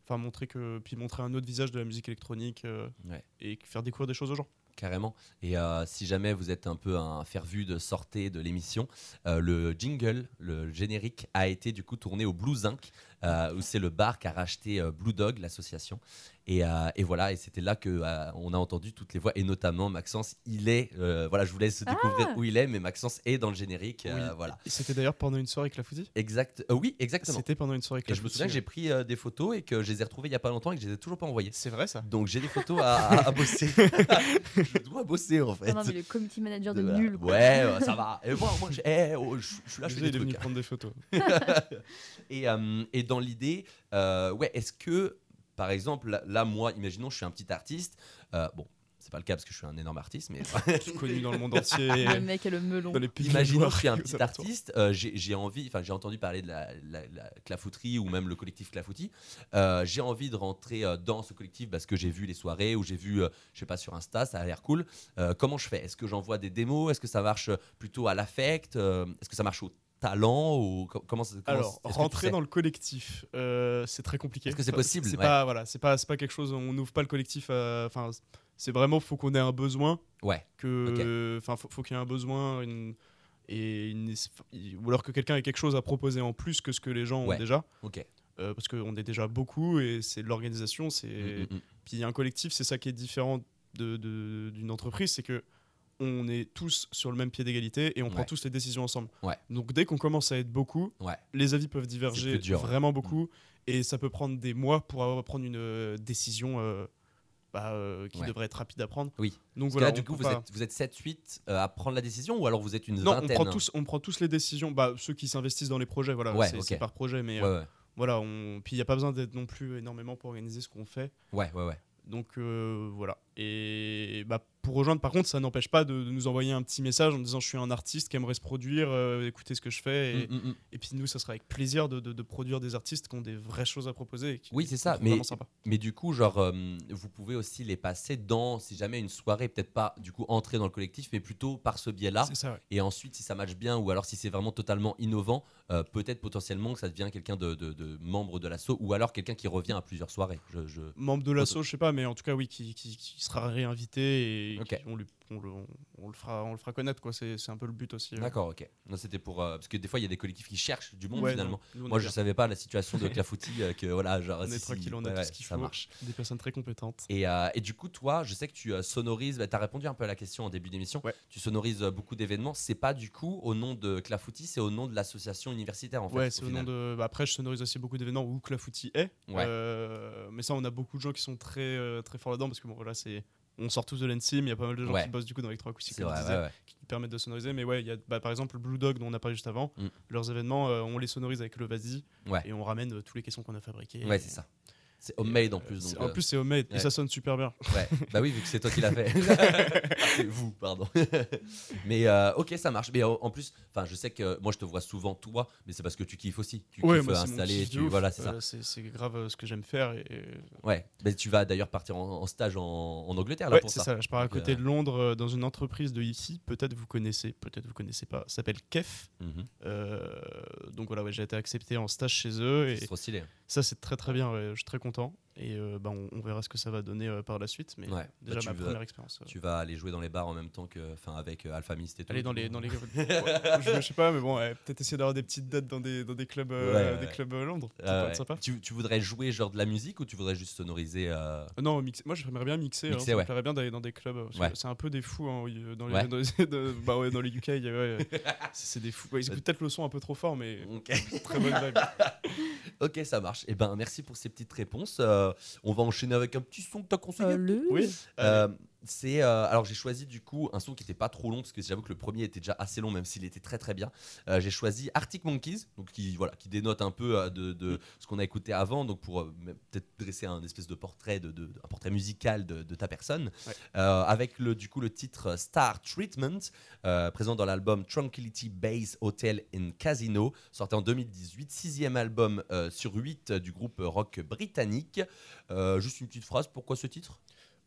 euh, montrer que puis montrer un autre visage de la musique électronique euh, Ouais. et faire découvrir des choses aux gens Carrément. Et euh, si jamais vous êtes un peu un fervu de sortie de l'émission, euh, le jingle, le générique, a été du coup tourné au Blue Zinc, où c'est le bar qui a racheté euh, Blue Dog, l'association. Et, euh, et voilà, et c'était là que euh, on a entendu toutes les voix, et notamment Maxence. Il est, euh, voilà, je vous laisse découvrir où il est, mais Maxence est dans le générique. euh, Oui. voilà. et c'était d'ailleurs pendant une soirée avec la Fouti Exact. euh, oui, exactement. c'était pendant une soirée avec Et la je me souviens que j'ai pris euh, des photos et que je les ai retrouvées il y a pas longtemps et que je les ai toujours pas envoyées. c'est vrai ça? Donc j'ai des photos à, à- à bosser. je dois bosser en fait. Non, non, mais le community manager de nul. quoi. Ouais, ça va. Et moi, moi, je, eh, oh, je- je suis là, je fais Désolé, des il est venu trucs. prendre des photos Et, euh, et dans l'idée, euh, ouais, est-ce que, par exemple, là, moi, imaginons, je suis un petit artiste. euh, bon, c'est pas le cas parce que je suis un énorme artiste, mais connu dans le monde entier Le mec et le melon. dans les pays imaginons, je suis un petit artiste. euh, j'ai j'ai envie, enfin, j'ai entendu parler de la, la- la clafouterie ou même le collectif Clafoutis. Euh, j'ai envie de rentrer euh, dans ce collectif parce que j'ai vu les soirées ou j'ai vu, euh, je sais pas, sur Insta, ça a l'air cool. Euh, comment je fais? Est-ce que j'envoie des démos? Est-ce que ça marche plutôt à l'affect Euh, Est-ce que ça marche au talent ou co- comment, ça- comment Alors, tu rentrer sais? dans le collectif, euh, c'est très compliqué. Est-ce que c'est possible? C'est Ouais. pas voilà, c'est pas c'est pas quelque chose. On n'ouvre pas le collectif. euh, Enfin, c'est vraiment faut qu'on ait un besoin Ouais. que enfin faut, faut qu'il y ait un besoin une- et ou alors que quelqu'un ait quelque chose à proposer en plus que ce que les gens Ouais. ont déjà, Ok. euh, parce qu'on est déjà beaucoup et c'est de l'organisation, c'est Mm, mm, mm. puis un collectif, c'est ça qui est différent de- de- d'une entreprise, c'est que on est tous sur le même pied d'égalité et on prend tous les décisions ensemble. Ouais. Donc dès qu'on commence à être beaucoup, Ouais. les avis peuvent diverger dur, vraiment beaucoup et ça peut prendre des mois pour avoir- prendre une euh, décision euh, bah, euh, qui devrait être rapide à prendre. Oui. Donc Parce que voilà, là, du coup, vous pas- êtes, vous êtes 7-8 euh, à prendre la décision ou alors vous êtes une non, on prend tous, on prend tous les décisions. Bah, ceux qui s'investissent dans les projets, voilà, c'est par projet, mais voilà, on... puis il n'y a pas besoin d'être non plus énormément pour organiser ce qu'on fait. Ouais, ouais, ouais. Donc voilà. Et bah, pour rejoindre, par contre, ça n'empêche pas de, de nous envoyer un petit message en disant je suis un artiste qui aimerait se produire, euh, écoutez ce que je fais. Et, Mm, mm, mm. et puis nous, ça sera avec plaisir de, de- de produire des artistes qui ont des vraies choses à proposer. et qui- Oui, c'est ça, mais-. Mais du coup, genre, euh, vous pouvez aussi les passer dans, si jamais une soirée, peut-être pas du coup entrer dans le collectif, mais plutôt par ce biais-là. Ouais. Et ensuite, si ça matche bien, ou alors si c'est vraiment totalement innovant, euh, peut-être potentiellement que ça devient quelqu'un de, membre de l'assaut, ou alors quelqu'un qui revient à plusieurs soirées. Je, je- Membre de l'assaut, je sais pas, mais en tout cas, oui, qui, qui- qui sera réinvité et Qui- on, lui- on le, on le fera, on le fera connaître. quoi. C'est c'est un peu le but aussi. euh. D'accord, ok. Non, c'était pour euh, parce que des fois, il y a des collectifs qui cherchent du monde Ouais, finalement. non, Moi, je bien. savais pas la situation de Clafouti, euh, que voilà, genre, On si, est si, tranquille, on a ouais, tout ouais, ce qu'il ça faut. marche. Des personnes très compétentes. Et, euh, et du coup, toi, je sais que tu sonorises, tu as répondu un peu à la question en début d'émission, Ouais. tu sonorises beaucoup d'événements. C'est pas du coup au nom de Clafouti, c'est au nom de l'association universitaire en fait. ouais, c'est au nom de. bah, après, je sonorise aussi beaucoup d'événements où Clafouti est. Mais ça, on a beaucoup de gens qui sont très, très forts là-dedans parce que bon, voilà, c'est. On sort tous de l'ENSIM, il y a pas mal de gens Ouais. qui bossent du coup dans l'électroacoustique, comme vrai, ouais, disais, ouais. qui permettent de sonoriser. Mais ouais, il y a bah, par exemple Blue Dog dont on a parlé juste avant. Mm. Leurs événements, euh, on les sonorise avec le Vasi et on ramène euh, tous les caissons qu'on a fabriqués. Ouais, c'est ça. C'est homemade en plus. Donc, en euh, plus, c'est homemade ouais. et ça sonne super bien. Ouais, bah oui, vu que c'est toi qui l'as fait. Ah, c'est vous, pardon. mais euh, ok, ça marche. Mais euh, en plus, enfin, je sais que moi je te vois souvent toi, mais c'est parce que tu kiffes aussi. Tu Ouais, kiffes moi, euh, installer, tu voilà, c'est ça. Euh, c'est c'est grave euh, ce que j'aime faire. Et, Ouais. Mais tu vas d'ailleurs partir en, en stage en, en Angleterre là Ouais, pour c'est ça. ça. Je pars à côté euh, de Londres euh, dans une entreprise de ici. Peut-être vous connaissez, peut-être vous connaissez pas. Ça s'appelle KEF. Mhm. Euh, donc voilà, ouais, j'ai été accepté en stage chez eux C'est trop stylé. ça c'est très très bien. je suis très content content et euh, bah, on, on verra ce que ça va donner euh, par la suite. Mais Ouais. déjà Bah, tu ma veux- première expérience. euh, Tu vas aller jouer dans les bars en même temps que, enfin, avec euh, Alpha Mist et tout. Aller dans les dans les Ouais, je, je sais pas mais bon ouais, peut-être essayer d'avoir des petites dates dans des dans des clubs euh, Ouais, ouais, des clubs à Londres ça peut ouais. être sympa Tu, tu voudrais jouer genre de la musique ou tu voudrais juste sonoriser non mixer. moi j'aimerais bien mixer, hein, Mixer, ça ouais. me plairait bien d'aller dans des clubs c'est un peu des fous hein, dans les, Ouais. dans les- de- bah ouais dans les UK ouais, c'est des fous Ouais, ils écoutent peut-être le son un peu trop fort mais Ok. très bonne vibe ok, ça marche. Et ben, merci pour ces petites réponses. Euh, on va enchaîner avec un petit son que t'as conseillé. Allez. oui Euh, c'est euh, alors j'ai choisi du coup un son qui était pas trop long parce que j'avoue que le premier était déjà assez long même s'il était très très bien. Euh, j'ai choisi Arctic Monkeys donc qui voilà qui dénote un peu euh, de, de ce qu'on a écouté avant donc pour peut-être dresser un espèce de portrait de, de- un portrait musical de, de ta personne Ouais. Avec le du coup le titre Star Treatment présent dans l'album Tranquility Base Hotel in Casino sorti en 2018 sixième album sur 8 du groupe rock britannique. Juste une petite phrase pourquoi ce titre?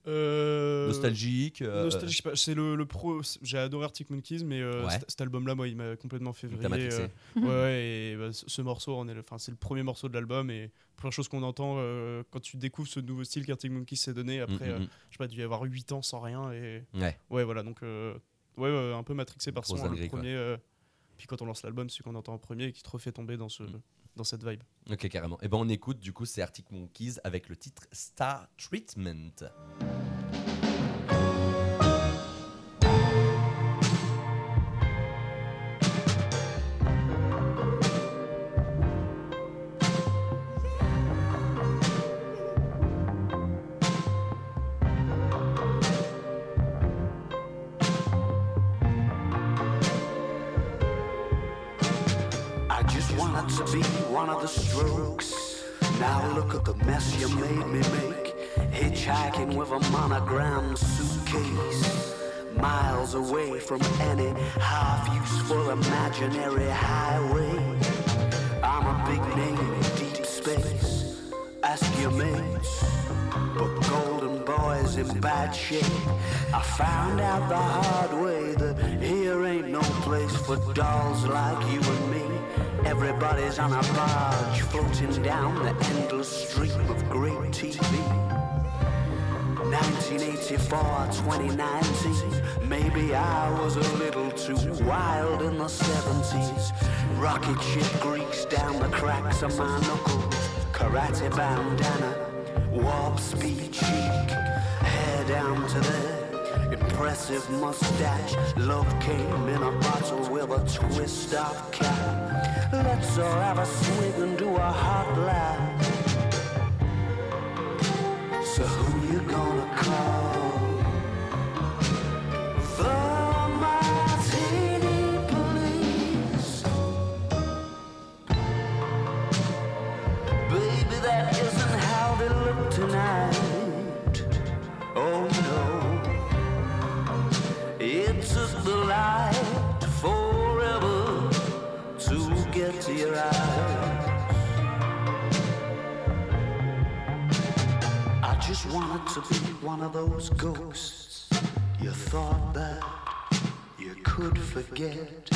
Euh, Nostalgique. euh, pas, c'est le, le pro. J'ai adoré Arctic Monkeys, mais euh, Ouais. cet, album-là, moi, il m'a complètement fait vriller. euh, ouais, ouais, et bah, ce, ce morceau, on est le- enfin, c'est le premier morceau de l'album et première chose qu'on entend euh, quand tu découvres ce nouveau style qu'Arctic Monkeys s'est donné. Après, Mm, mm, euh, je sais pas, il y avoir 8 ans sans rien et mm. Ouais. ouais, voilà, donc euh, ouais, un peu matrixé par son le premier. euh, puis quand on lance l'album, celui qu'on entend en premier et qui te refait tomber dans ce. Mm. Dans cette vibe. Ok, carrément. Et ben on écoute, du coup, c'est Arctic Monkeys avec le titre Star Treatment. To be one of the strokes. Now look at the mess you made me make. Hitchhiking with a monogram suitcase. Miles away from any half useful imaginary highway. I'm a big name in deep space. Ask your mates. But Golden Boy's in bad shape. I found out the hard way that here ain't no place for dolls like you and me. Everybody's on a barge floating down the endless stream of great TV. 1984, 2019. Maybe I was a little too wild in the 70s. Rocket ship grease down the cracks of my knuckles. Karate bandana, warp speed cheek. Hair down to there, impressive mustache. Love came in a bottle with a twist of cap. Let's all have a swig and do a hot laugh. So wanted to be one of those ghosts you thought that you could forget.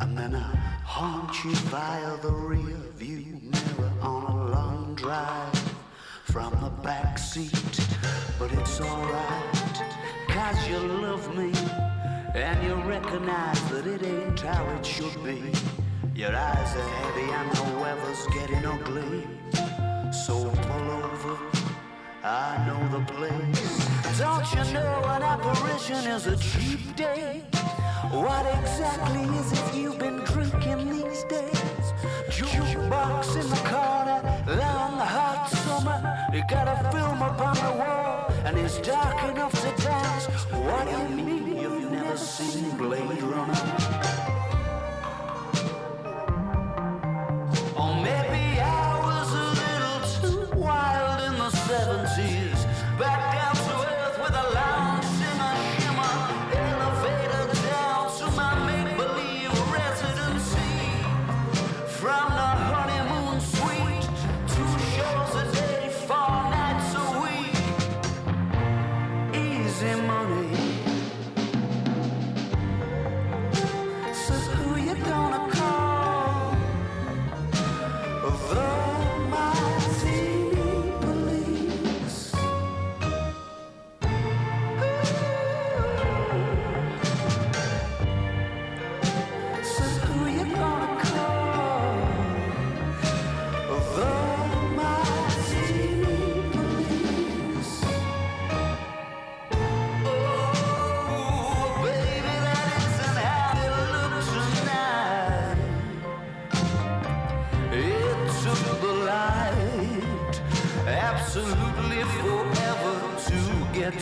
And then I haunt you via the rear view mirror on a long drive from the back seat. But it's alright, cause you love me and you recognize that it ain't how it should be. Your eyes are heavy and the weather's getting ugly. I know the place. Don't you know an apparition is a cheap date? What exactly is it you've been drinking these days? Jukebox in the corner, long hot summer. You got a film up on the wall, and it's dark enough to dance. What do you mean you've never seen Blade Runner?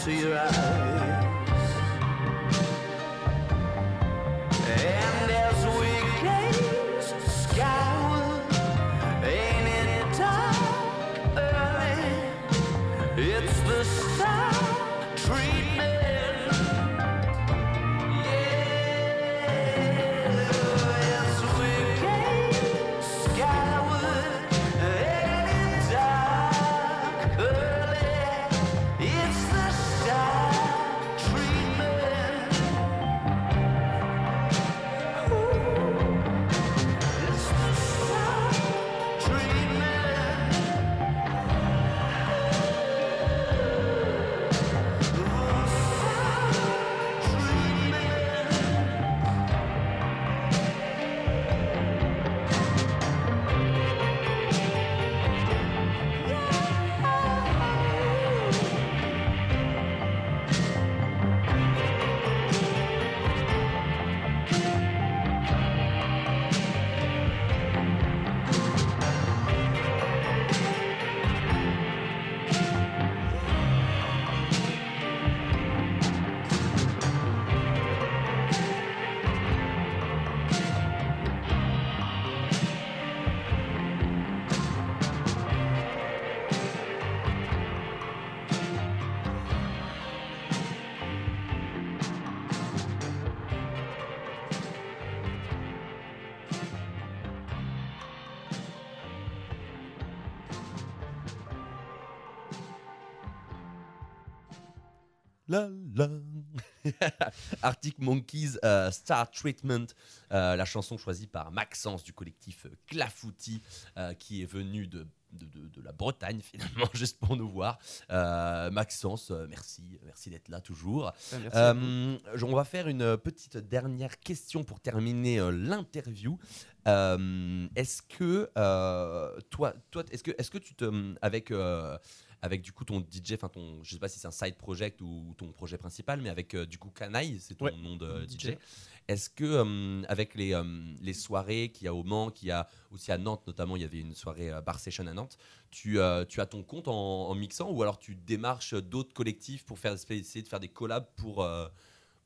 To your eyes. And as we gaze skyward, ain't it dark early? It's the star treatment. Arctic Monkeys euh, Star Treatment, euh, la chanson choisie par Maxence du collectif Clafouti, euh, qui est venu de de, de- de la Bretagne finalement, juste pour nous voir. Euh, Maxence, merci, merci d'être là toujours. Euh, on va faire une petite dernière question pour terminer euh, l'interview. Euh, est-ce que euh, toi, toi, est-ce que, est-ce que tu te, avec, euh, avec du coup ton DJ, enfin ton, je sais pas si c'est un side project ou ton projet principal, mais avec du coup Canaille, c'est ton Ouais, nom de DJ. DJ. Est-ce que avec les, les soirées qu'il y a au Mans, qu'il y a aussi à Nantes notamment, il y avait une soirée Bar Session à Nantes, tu, tu as ton compte en, en mixant ou alors tu démarches d'autres collectifs pour faire, essayer de faire des collabs pour,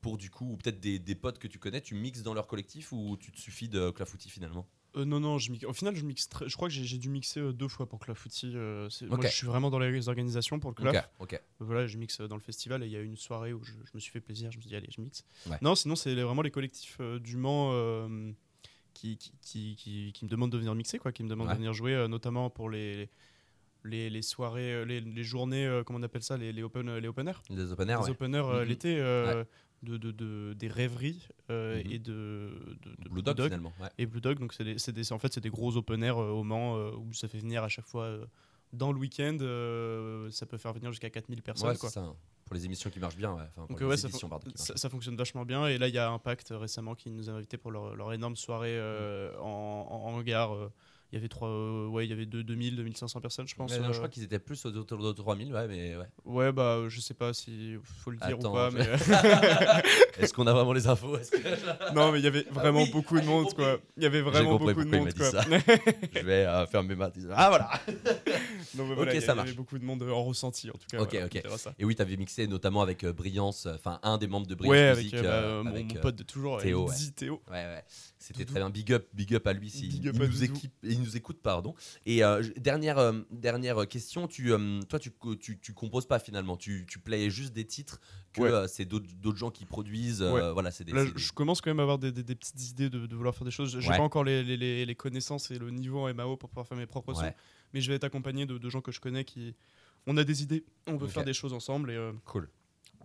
pour du coup, ou peut-être des, des potes que tu connais, tu mixes dans leur collectif ou tu te suffis de clafoutis finalement Euh, non, non, je au final, je mixe très- je crois que j'ai dû mixer euh, deux fois pour Clafouti. euh, Moi, je suis vraiment dans les organisations pour le Claf. Ok, ok. Voilà, je mixe euh, dans le festival et il y a une soirée où je, je me suis fait plaisir, je me suis dit, allez, je mixe. Ouais. Non, sinon, c'est vraiment les collectifs euh, du Mans euh, qui, qui, qui, qui- me demandent de venir mixer, quoi, qui me demandent Ouais. de venir jouer, euh, notamment pour les, les, les soirées, euh, les, les journées, euh, comment on appelle ça, les, les, open, euh, les open air. Les open air, les ouais. open air euh, Mhm. l'été, euh, de, de, de- des rêveries euh, Mhm. et de, Blue Dog, finalement. Ouais. et Blue Dog, donc c'est des- en fait c'est des gros open air euh, au Mans euh, où ça fait venir à chaque fois dans le week-end, ça peut faire venir jusqu'à 4000 personnes. Ouais, quoi. c'est ça. Pour les émissions qui marchent bien, ouais. Enfin, pour Donc les ouais, ça, éditions, fon- pardon, qui marchent ça- ça fonctionne vachement bien. Et là, il y a Impact récemment qui nous a invités pour leur, leur énorme soirée euh, en, en hangar. Euh, Il y avait trois, euh, ouais, il y avait deux- 2000, 2500 personnes, je pense. Ouais, non, euh. je crois qu'ils étaient plus autour de 3000, ouais, mais ouais. Ouais, bah, euh, je sais pas si faut le dire Attends, ou pas, je- mais Est-ce qu'on a vraiment les infos que- non, mais il y avait vraiment Ah oui, beaucoup de j'ai monde, quoi. Il y avait vraiment beaucoup de monde, quoi. Je vais euh, faire mes maths. Ah voilà Non, mais voilà, Ok, il y ça avait marche. beaucoup de monde euh, en ressenti, en tout cas. Ok, voilà, ok. ça. Et oui, tu avais mixé notamment avec euh, Brillance, enfin un des membres de Brillance Ouais, avec, Music. euh, bah, euh, mon, avec, mon euh, pote de toujours, Théo, ouais. Théo. Ouais, ouais. C'était très bien. Big up, big up à lui Big il up à nous, Doudou. équipe, il nous écoute. pardon. Et euh, dernière, euh, dernière question, tu, euh, toi, tu, tu, tu composes pas finalement, tu, tu playes juste des titres que Ouais. euh, c'est d'autres gens qui produisent. euh, voilà, c'est des, Là, des- je commence quand même à avoir des, des- petites idées de, de vouloir faire des choses. J'ai Ouais. pas encore les, les- les- connaissances et le niveau en MAO pour pouvoir faire mes propres sons, mais je vais être accompagné de, de gens que je connais qui. On a des idées, on veut faire des choses ensemble et euh, Cool.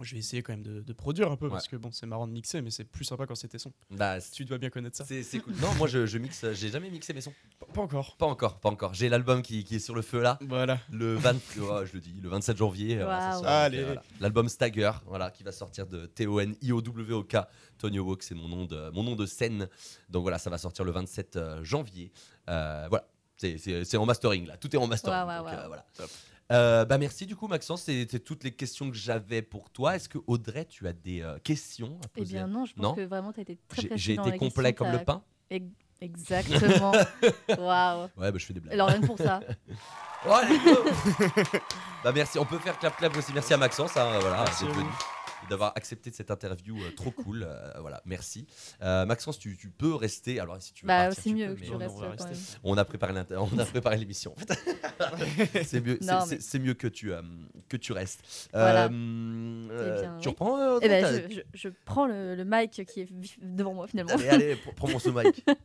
Je vais essayer quand même de, de produire un peu Ouais. parce que bon, c'est marrant de mixer, mais c'est plus sympa quand c'est tes sons. Bah, Tu dois bien connaître ça. c'est c'est cool. Non, moi je, je mixe, j'ai jamais mixé mes sons. Pas, pas encore. Pas encore, pas encore. J'ai l'album qui, qui est sur le feu là. Voilà. Le 20, oh, je le dis, le 27 janvier. euh, Allez. euh, voilà. L'album Stagger, voilà, qui va sortir de T-O-N-I-O-W-O-K. Tony Hawk, c'est mon nom de mon nom de scène. Donc voilà, ça va sortir le 27 euh, janvier. Euh, voilà, c'est- c'est c'est en mastering là, tout est en mastering. Donc, euh, waouh. voilà. Top. Euh, bah merci du coup Maxence, c'était toutes les questions que j'avais pour toi. Est-ce que Audrey, tu as des euh, questions à Eh poser? bien non, je pense Non? que vraiment tu as été très J'ai été complet question, comme le pain. Ex- Exactement. Waouh. Ouais, bah je fais des blagues. Alors rien que pour ça. Oh, allez, go bah merci, on peut faire clap clap aussi. Merci à Maxence, hein, voilà, Merci d'être venu d'avoir accepté cette interview euh, trop cool. euh, voilà, merci. Euh, Maxence, tu, tu peux rester. Alors si tu veux Bah c'est mieux peux, que tu restes on va quand rester. même. On a préparé on a préparé l'émission. en fait. c'est mieux, c'est- Non, c'est mais- c'est mieux que tu euh, que tu restes. Voilà. Bien, tu oui. reprends. euh, Eh ben, je, je- je prends le, le mic qui est devant moi finalement. Allez, allez, pr- prends mon ce mic.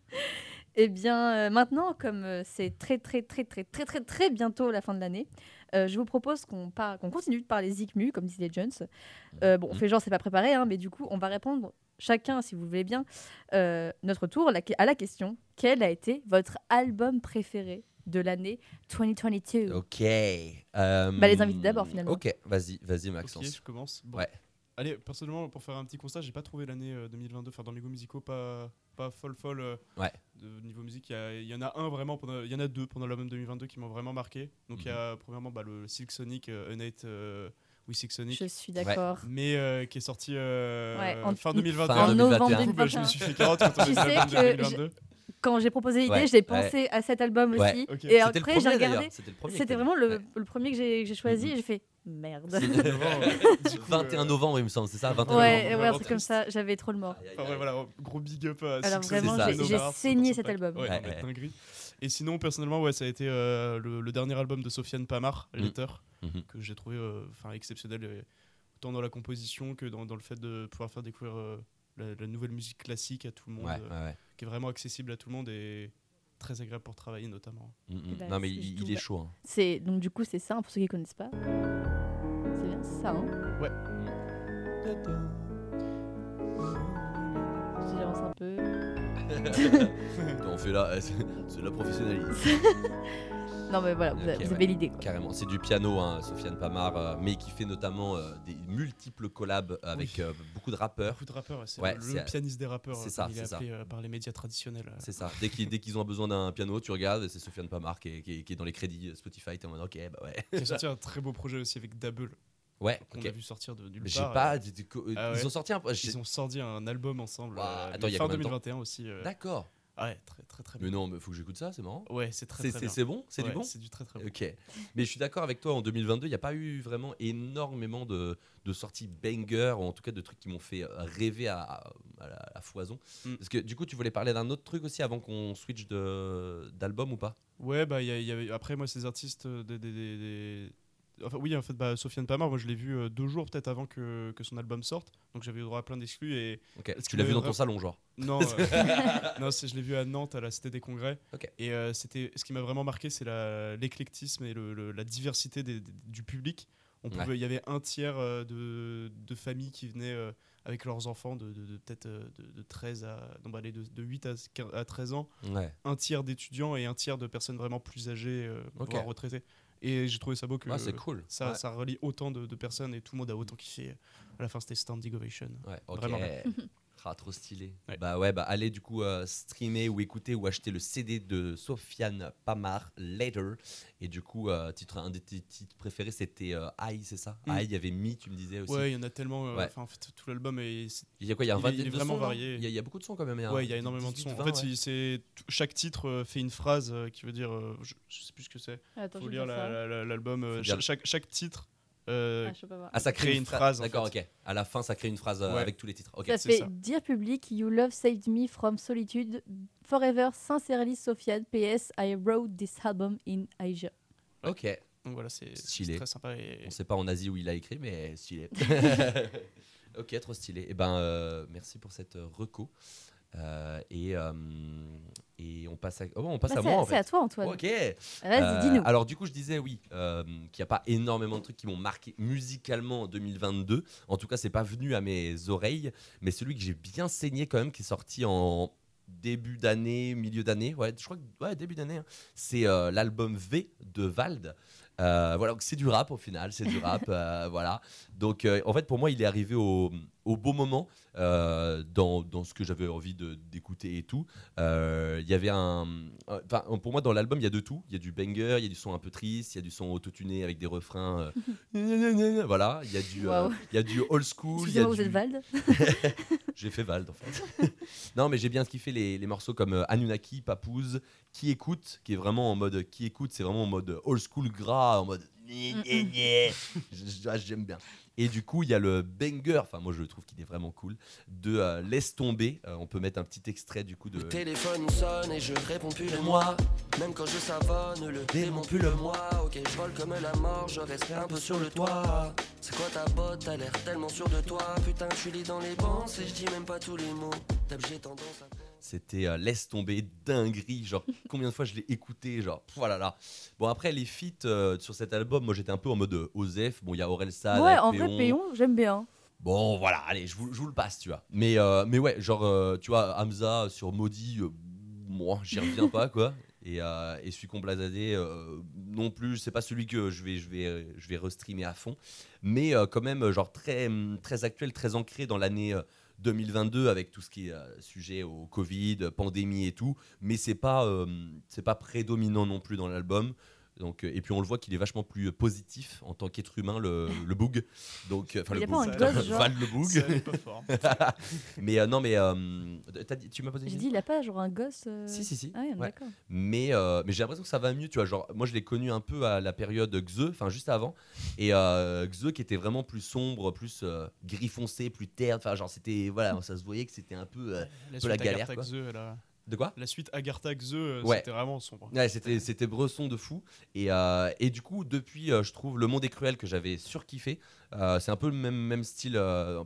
Eh bien, euh, maintenant, comme c'est très, très, très, très, très, très, très bientôt la fin de l'année, euh, je vous propose qu'on continue de parler Zikmu, comme les Jones. Euh, bon, on Mhm. fait genre, c'est pas préparé, hein, mais du coup, on va répondre chacun, si vous le voulez bien, euh, notre tour la- à la question quel a été votre album préféré de l'année 2022 Ok. Bah, les invités d'abord, finalement. Ok, vas-y, vas-y Ok, Maxence. je commence. Bon. Ouais. Allez, personnellement, pour faire un petit constat, j'ai pas trouvé l'année euh, 2022, enfin dans les goûts musicaux, pas, pas folle folle. euh, Ouais. De niveau musique, il y, en a un vraiment, pendant- il y en a deux pendant l'album 2022 qui m'ont vraiment marqué. Donc il y a premièrement bah, le Silk Sonic, euh, Unite euh, with Silk Sonic, Je suis d'accord. mais euh, qui est sorti euh, Ouais, en- fin 2021. Fin En novembre 2021. Du coup, bah, je me 2021. suis fait carotte quand on Tu a sais l'album de que 2022. Quand j'ai proposé l'idée, Ouais, j'ai pensé à cet album Ouais. aussi. Ok. Et après, j'ai regardé. C'était vraiment dit. le, Ouais. le premier que j'ai choisi Mhm. et j'ai fait merde. C'était novembre, du coup, 21 euh, novembre, il me semble, c'est ça 21 Ouais, novembre. ouais, truc comme ça, j'avais trop le mort. Enfin, ouais, voilà, gros big up à Alors vraiment, j'ai- saigné cet album. Ouais, Ouais, ouais. Et sinon, personnellement, ouais, ça a été euh, le, le dernier album de Sofiane Pamar, Mm. Letter, Mhm. que j'ai trouvé euh, enfin exceptionnel, euh, autant dans la composition que dans, dans le fait de pouvoir faire découvrir euh, la, la nouvelle musique classique à tout le monde, Ouais, ouais, ouais. qui est vraiment accessible à tout le monde et très agréable pour travailler notamment. Mm, mm. Eh ben, non mais il, est chaud. hein. C'est donc du coup c'est ça hein, pour ceux qui connaissent pas. C'est bien c'est ça. Hein J'avance un peu. On fait là, c'est la professionnalisme. Non, mais voilà, vous, Ok, avez- vous ouais. avez l'idée. Carrément, c'est du piano, hein, Sofiane Pamar, euh, mais qui fait notamment euh, des multiples collabs avec Oui. euh, beaucoup de rappeurs. Beaucoup de rappeurs, c'est Ouais, le pianiste des rappeurs, c'est ça, il est c'est ça. appelé euh, par les médias traditionnels. euh. C'est ça. Dès qu'ils ont besoin d'un piano, tu regardes, et c'est Sofiane Pamar qui est, qui est- qui est dans les crédits Spotify. T'es en mode ok, bah ouais. Qui a sorti un très beau projet aussi avec Double, Ouais, qu'on ok. a vu sortir de nulle part. pas. euh, du- du- Ah Ils ouais. ont sorti un. Ils ont sorti un album ensemble. Euh, attends, il y a fin combien de temps 2021 aussi. D'accord. Ah ouais, très très très Mais non, mais faut que j'écoute ça, c'est marrant. Ouais, c'est très très c'est- bien. c'est bon C'est Ouais, du bon C'est du très très bon. Ok. Mais je suis d'accord avec toi, en 2022, il n'y a pas eu vraiment énormément de, de sorties banger, ou en tout cas de trucs qui m'ont fait rêver à, à- à la, à foison. Mm. Parce que du coup, tu voulais parler d'un autre truc aussi avant qu'on switch de- d'album ou pas? Ouais, bah, y a- y après, moi, ces artistes, euh, des, des- des- des- Enfin, oui, en fait, bah, Sofiane Pamar, moi, je l'ai vu euh, deux jours peut-être avant que, que son album sorte. Donc, j'avais eu droit à plein d'exclus. Et Ok. Est-ce Tu l'as vu dans ton salon, genre non, euh, non je l'ai vu à Nantes, à la Cité des Congrès. Ok. Et euh, c'était, ce qui m'a vraiment marqué, c'est l'éclectisme et le- le- la diversité des- des- du public. On pouvait, Il y avait un tiers de, de familles qui venaient avec leurs enfants de, de- de peut-être de, de 13 à, non, bah, de, de 8 à, 15 à 13 ans Ouais. un tiers d'étudiants et un tiers de personnes vraiment plus âgées, euh, voire retraitées. Et j'ai trouvé ça beau que Ah, c'est cool. ça, Ouais. ça relie autant de, de personnes et tout le monde a autant kiffé. À la fin, c'était standing ovation. Ouais, ok. Vraiment. Ah, trop stylé. Ouais. Bah ouais, bah allez du coup euh, streamer ou écouter ou acheter le CD de Sofiane Pamar, Later. Et du coup, euh, titre, un de tes titres préférés, c'était euh, Aïe, c'est ça? Mm. Aïe, il y avait Mi, tu me disais aussi. Ouais, il y en a tellement. euh, Ouais. enfin, en fait, tout l'album est. Il y a quoi Il y a un Il est- 20 il est de vraiment sons, varié. Il y, a, il y a beaucoup de sons quand même. Ouais, il y a énormément de 18, sons. 20, en fait, ouais. c'est- chaque titre euh, fait une phrase euh, qui veut dire. euh, je, je sais plus ce que c'est. Faut je vais lire dire la- la- la- l'album. euh, chaque, chaque titre. Euh, Ah. Ah, ça crée une, une phrase. phrase, en D'accord, fait. ok. À la fin, ça crée une phrase euh, Ouais. avec tous les titres. Ok. ça c'est fait ça. Dear Public, you love saved me from solitude. Forever, sincerely, Sofiane. PS, I wrote this album in Asia. Ok. donc voilà, c'est très sympa. Et, On sait pas en Asie où il a écrit, mais stylé. ok, trop stylé. Et ben, euh, merci pour cette euh, reco. Euh, et, euh, et on passe à, oh, on passe Bah, à moi c'est à toi, Antoine. Ok. Vas-y, Euh, dis-nous. Alors du coup, je disais oui, euh, qu'il n'y a pas énormément de trucs qui m'ont marqué musicalement en 2022. En tout cas, c'est pas venu à mes oreilles, mais celui que j'ai bien saigné quand même, qui est sorti en début d'année, milieu d'année, ouais, je crois que ouais, début d'année, hein, c'est l'album V de Vald. Voilà, donc c'est du rap au final, c'est du rap, voilà. Donc en fait pour moi il est arrivé au, au bon moment euh, dans, dans ce que j'avais envie d'écouter et tout. Euh, Il y avait un, enfin pour moi dans l'album il y a de tout, il y a du banger, il y a du son un peu triste, il y a du son autotuné avec des refrains, euh, voilà, il y a du, il y a du old school, il y a Excusez-moi, vous du, êtes Vald j'ai fait Vald en fait. non, mais j'ai bien kiffé les, les morceaux comme Anunnaki, Papouze, Qui écoute, qui est vraiment en mode Qui écoute, c'est vraiment en mode old school gras, en mode Je- je- ah, J'aime bien. Et du coup, il y a le banger, enfin moi je trouve qu'il est vraiment cool, de euh, Laisse tomber. Euh, on peut mettre un petit extrait du coup de. Le téléphone sonne et je réponds plus le moi Même quand je savonne le démon plus le moi Ok je vole comme la mort je reste un peu sur le toit. C'est quoi ta botte? T'as l'air tellement sûr de toi. Putain tu lis dans les bancs et je dis même pas tous les mots. J'ai tendance à C'était euh, Laisse tomber, dinguerie. Genre, combien de fois je l'ai écouté, genre, voilà là. Bon, après, les feats euh, sur cet album, moi j'étais un peu en mode euh, Osef. Bon, il y a Aurel San. Ouais, en vrai, Péon. J'aime bien. Bon, voilà, allez, je vous, je vous le passe, tu vois. Mais, euh, mais ouais, genre, tu vois, Hamza sur Maudit, moi, j'y reviens pas, quoi. Et, et celui qu'on blasadé, euh, non plus, c'est pas celui que je vais, je vais, je vais restreamer à fond. Mais quand même, genre, très, très actuel, très ancré dans l'année. Euh, 2022 avec tout ce qui est euh, sujet au Covid, pandémie et tout, mais c'est pas euh, c'est pas prédominant non plus dans l'album. Donc euh, et puis on le voit qu'il est vachement plus euh, positif en tant qu'être humain le, le boug. Donc euh, enfin Il le y a pas boug. un gosse, genre Val le boug. Mais euh, non mais euh, dit- tu m'as posé une J'ai question dit, il a pas genre un gosse. euh, Si si si. Ah, Ouais. Mais, euh, mais j'ai l'impression que ça va mieux, tu vois. Genre, moi, je l'ai connu un peu à la période Xe, enfin juste avant. Et euh, Xe qui était vraiment plus sombre, plus euh, gris foncé, plus terne. Enfin, genre, c'était. Voilà, ça se voyait que c'était un peu. euh, La peu la suite galère, quoi. Xe, a- De quoi La suite Agartha Xe, euh, Ouais. c'était vraiment sombre. Ouais, c'était, c'était bresson de fou. Et, euh, et du coup, depuis, euh, je trouve Le Monde est cruel que j'avais surkiffé. Euh, c'est un peu le même, même style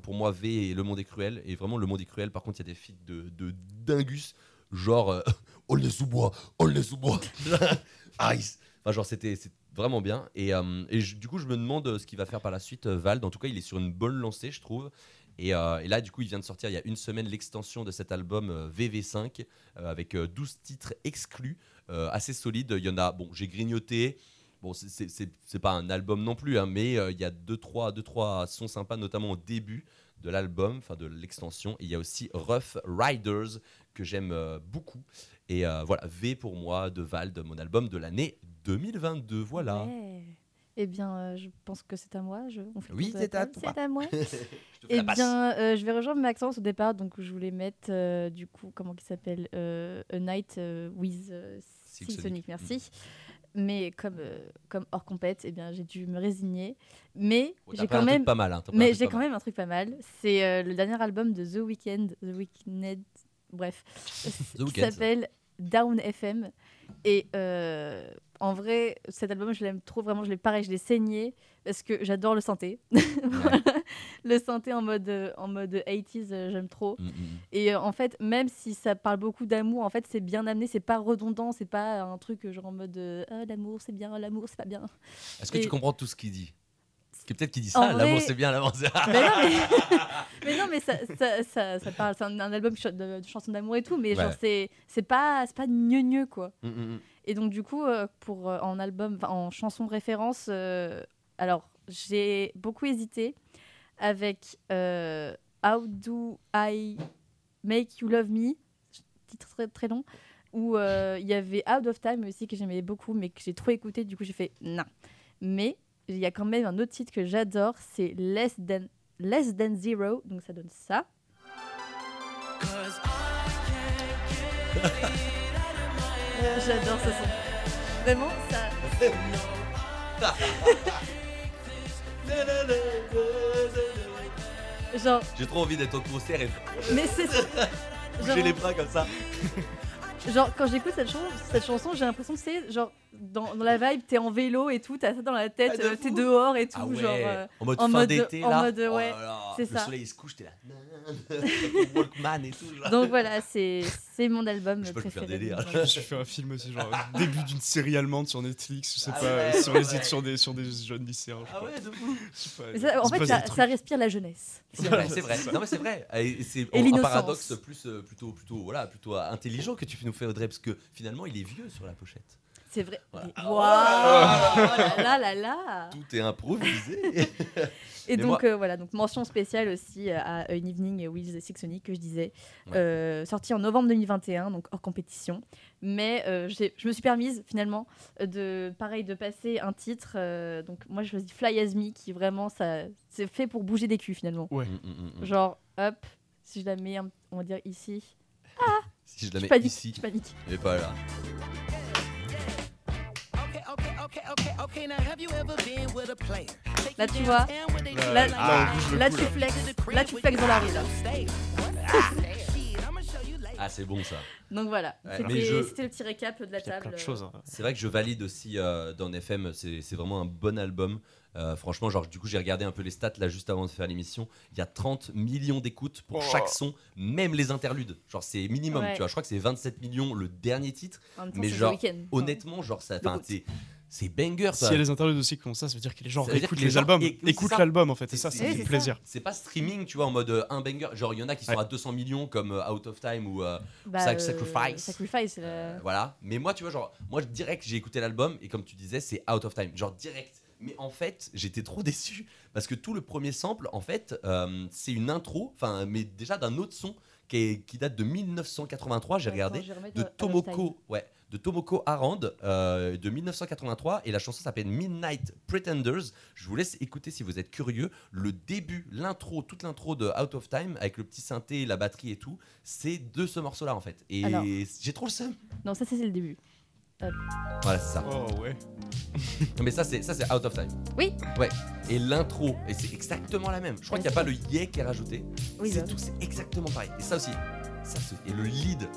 pour moi, V et Le Monde est cruel. Et vraiment, Le Monde est cruel, par contre, il y a des feats de, de dingus. Genre, on les sous-bois, on les sous-bois. Ice. Enfin, genre, c'était, c'est vraiment bien. Et, euh, et je- du coup, je me demande ce qu'il va faire par la suite, Vald. En tout cas, il est sur une bonne lancée, je trouve. Et, euh, et là, du coup, il vient de sortir il y a une semaine l'extension de cet album euh, VV5 euh, avec euh, 12 titres exclus, assez solides. Il y en a, bon, j'ai grignoté. Bon, c'est- pas un album non plus, hein, mais il y a 2-3 deux, trois sons sympas, notamment au début de l'album, enfin de l'extension. Il y a aussi Rough Riders que j'aime beaucoup. Et voilà, V pour moi de Vald, mon album de l'année 2022. Voilà. Eh bien, euh, je pense que c'est à moi. Je... On fait le Oui, c'est à table. toi. C'est à moi. Je Eh bien, euh, je vais rejoindre Maxence au départ, donc je voulais mettre euh, du coup, comment il s'appelle A Night with Sonic. Sonic, merci. Mais comme, comme hors compète, eh bien, j'ai dû me résigner. Mais j'ai quand même, pas mal. hein, mais truc j'ai pas quand mal. même un truc pas mal. C'est le dernier album de The Weeknd, The Weeknd, bref, The qui s'appelle Down FM. Et en vrai, cet album, je l'aime trop. Vraiment, je l'ai pareil, je l'ai saigné parce que j'adore le synthé. Voilà. le synthé en mode, en mode 80s, euh, j'aime trop. Mm, mm, mm. Et euh, en fait, même si ça parle beaucoup d'amour, en fait, c'est bien amené, c'est pas redondant, c'est pas un truc euh, genre en mode euh, Ah, l'amour c'est bien, l'amour c'est pas bien. Est-ce que tu comprends tout ce qu'il dit? Parce que peut-être qu'il dit ça, l'amour vrai- c'est bien, l'amour c'est. mais non, mais, mais non, mais ça, ça, ça, ça parle, c'est un, un album de, de chansons d'amour et tout, mais genre Ouais. c'est c'est pas c'est pas gneu gneu quoi. Mm. Et donc du coup, euh, pour euh, en album, en chanson référence, euh, alors j'ai beaucoup hésité avec How Do I Make You Love Me, titre très, très long, où il y avait Out of Time aussi que j'aimais beaucoup, mais que j'ai trop écouté, du coup j'ai fait non. Mais il y a quand même un autre titre que j'adore, c'est Less Than Less Than Zero, donc ça donne ça. J'adore ce son. Vraiment, ça. Genre, J'ai trop envie d'être au concert et mais c'est. bouger Genre, les bras comme ça. genre, quand j'écoute cette, chanson, cette chanson, j'ai l'impression que c'est genre dans, dans la vibe, t'es en vélo et tout, t'as ça dans la tête, Ah, de euh, t'es dehors et tout, Ah ouais, genre. euh, en mode en fin mode- d'été en mode, Oh ouais, là, c'est le ça. soleil il se couche, t'es là. Walkman et tout. genre. Donc voilà, c'est c'est mon album Je peux le faire préféré. délire. Je me suis fait un film aussi, genre début d'une série allemande sur Netflix, je sais Ah pas, ouais, sur, ouais, les, ouais. sur, des, sur des jeunes lycéens. Je Ah ouais, de fou. En fait, ça, respire la jeunesse. C'est vrai, c'est vrai. Non mais c'est vrai. Et c'est un l'innocence. paradoxe plus euh, plutôt plutôt voilà plutôt euh, intelligent que tu nous fais Audrey parce que finalement il est vieux sur la pochette. C'est vrai. Voilà. Mais- Waouh Oh là là là là Tout est improvisé. Et Mais donc moi- euh, voilà, donc mention spéciale aussi à An Evening with Six Sonic que je disais, Ouais. euh, sorti en novembre 2021, donc hors compétition. Mais euh, j'ai- je me suis permise finalement euh, de pareil de passer un titre. euh, donc moi je choisis Fly As Me qui vraiment ça c'est fait pour bouger des culs finalement. Ouais. Mm, mm, mm. Genre hop, si je la mets on va dire ici, Si je la je mets panique, ici, je panique. mais pas là. Là tu vois, Là, Là- là, Ah. tu flexes, là tu flexes dans la rue là. Ah c'est bon ça. Donc voilà, Ouais, c'était je- le petit récap de la table. choses. hein. C'est vrai que je valide aussi euh, dans FM, c'est vraiment un bon album. Euh, franchement, genre, du coup, j'ai regardé un peu les stats là juste avant de faire l'émission. Il y a 30 millions d'écoutes pour Oh. chaque son, même les interludes. Genre, c'est minimum, Ouais. tu vois. Je crois que c'est 27 millions le dernier titre. En même temps, mais genre. Honnêtement, genre, ça. C'est banger. S'il quoi. y a les interludes aussi qui font ça, ça veut dire que les gens Ça écoutent les les gens albums, écoutent ça. l'album en fait, et C'est- ça, c'est- ça fait ça. plaisir. C'est pas streaming, tu vois, en mode euh, un banger. Genre, il y en a qui sont Ouais. à 200 millions comme euh, Out of Time ou. euh, Bah, euh, Sacrifice. Sacrifice, euh, Euh, voilà. Mais moi, tu vois, genre, moi, direct, j'ai écouté l'album et comme tu disais, c'est out of time. Genre, direct. Mais en fait, j'étais trop déçu parce que tout le premier sample, en fait, euh, c'est une intro, enfin, mais déjà d'un autre son qui, est- qui date de 1983, j'ai regardé, de. Tomoko, ouais, de Tomoko Arand, euh, de 1983, et la chanson s'appelle Midnight Pretenders. Je vous laisse écouter si vous êtes curieux. Le début, l'intro, toute l'intro de Out of Time, avec le petit synthé, la batterie et tout, c'est de ce morceau-là, en fait. Et Alors. j'ai trop le seum. Non, ça, c'est le début. Voilà, c'est ça. Oh ouais. Mais ça, c'est ça, c'est out of time. Oui. Ouais. Et l'intro, et c'est exactement la même. Je crois qu'il n'y a pas le yeah qui est rajouté. Oui, c'est bah. tout, c'est exactement pareil. Et ça aussi. Ça, et le lead.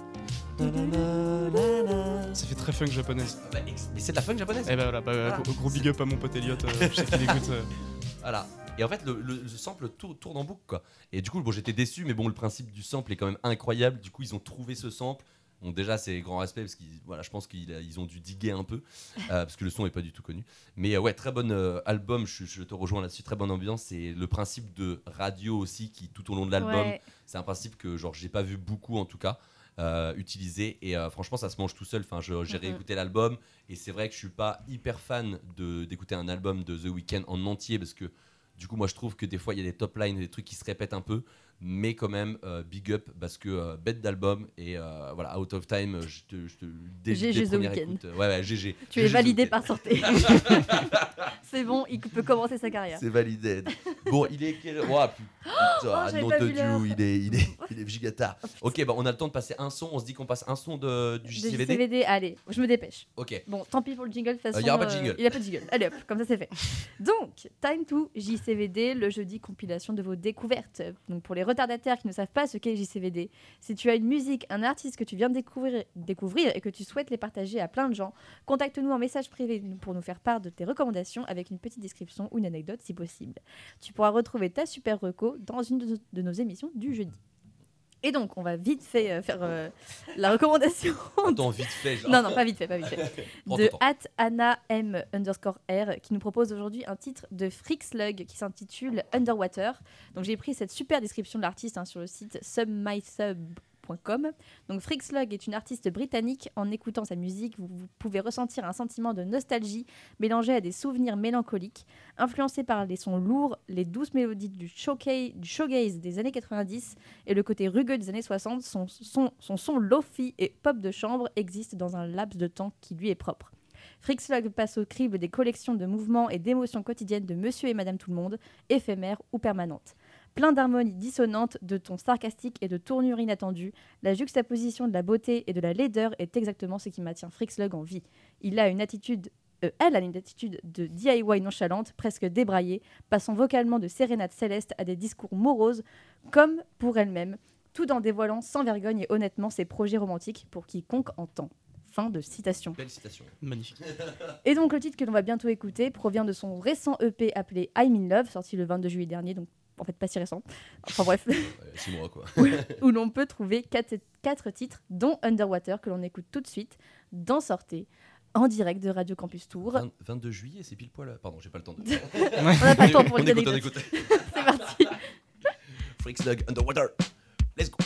Ça fait très funk japonaise. Bah, ex- mais c'est de la funk japonaise. Et bah voilà, bah, Voilà. gros, big up à mon pote Elliot, euh, je sais qu'il écoute. euh. Voilà. Et en fait, le, le- le sample tour- tourne en boucle, quoi. Et du coup, bon, j'étais déçu, mais bon, le principe du sample est quand même incroyable. Du coup, ils ont trouvé ce sample Donc déjà c'est grand respect parce qu'ils voilà je pense qu'ils ils ont dû diguer un peu euh, parce que le son est pas du tout connu. Mais euh, ouais très bon euh, album, je, je te rejoins là-dessus, très bonne ambiance. C'est le principe de radio aussi qui tout au long de l'album, Ouais. c'est un principe que genre j'ai pas vu beaucoup en tout cas. Euh, utilisé et euh, franchement ça se mange tout seul. Enfin je- j'ai réécouté l'album. Et c'est vrai que je suis pas hyper fan de d'écouter un album de The Weeknd en entier parce que du coup moi je trouve que des fois il y a des top lines des trucs qui se répètent un peu mais quand même euh, big up parce que euh, bête d'album et euh, voilà out of time je te, je te dès, GG dès écoute, euh, ouais ouais GG Tu es GG validé par sortie. c'est bon, il peut commencer sa carrière. c'est validé bon il est quel Ouah, putain, Oh, nom de. Dieu il est il est il est giga ok bah on a le temps de passer un son on se dit qu'on passe un son de, du JCVD JCVD, allez, je me dépêche. ok Bon, tant pis pour le jingle, de toute façon. Euh, y aura pas de jingle. il n'y a pas de jingle. Allez hop, comme ça c'est fait. Donc, Time to JCVD, le jeudi compilation de vos découvertes. Donc, pour les retardataires qui ne savent pas ce qu'est JCVD, si tu as une musique, un artiste que tu viens de découvrir, découvrir et que tu souhaites les partager à plein de gens, contacte-nous en message privé pour nous faire part de tes recommandations avec une petite description ou une anecdote si possible. Tu pourras retrouver ta super reco dans une de nos, de nos émissions du jeudi. Et donc, on va vite fait euh, faire euh, la recommandation attends vite fait genre. non, non, pas vite fait, pas vite fait. De at Anna M underscore R qui nous propose aujourd'hui un titre de Freak Slug qui s'intitule Underwater. Donc j'ai pris cette super description de l'artiste hein, sur le site submysub.com. Donc Freak Slug est une artiste britannique. En écoutant sa musique, vous, pouvez ressentir un sentiment de nostalgie mélangé à des souvenirs mélancoliques. Influencé par les sons lourds, les douces mélodies du, showcase, du showgaze des années 90 et le côté rugueux des années 60, son son, lofi et pop de chambre existe dans un laps de temps qui lui est propre. Frixlog passe au crible des collections de mouvements et d'émotions quotidiennes de Monsieur et Madame Tout-le-Monde, éphémères ou permanentes. Plein d'harmonies dissonantes, de tons sarcastiques et de tournures inattendues, la juxtaposition de la beauté et de la laideur est exactement ce qui maintient Frixlog en vie. Il a une attitude euh, elle a une attitude de DIY nonchalante, presque débraillée, passant vocalement de sérénade céleste à des discours moroses, comme pour elle-même, tout en dévoilant sans vergogne et honnêtement ses projets romantiques pour quiconque entend. Fin de citation. belle citation Magnifique. Et donc le titre que l'on va bientôt écouter provient de son récent EP appelé I'm in Love, sorti le 22 juillet dernier, donc en fait pas si récent. Enfin bref, six mois quoi. Où l'on peut trouver quatre, quatre titres, dont Underwater, que l'on écoute tout de suite dans Sortez, en direct de Radio Campus Tour. 20 22 juillet c'est pile poil pardon j'ai pas le temps de On n'a pas le temps pour les écoute C'est parti. Freak Slug Underwater. Let's go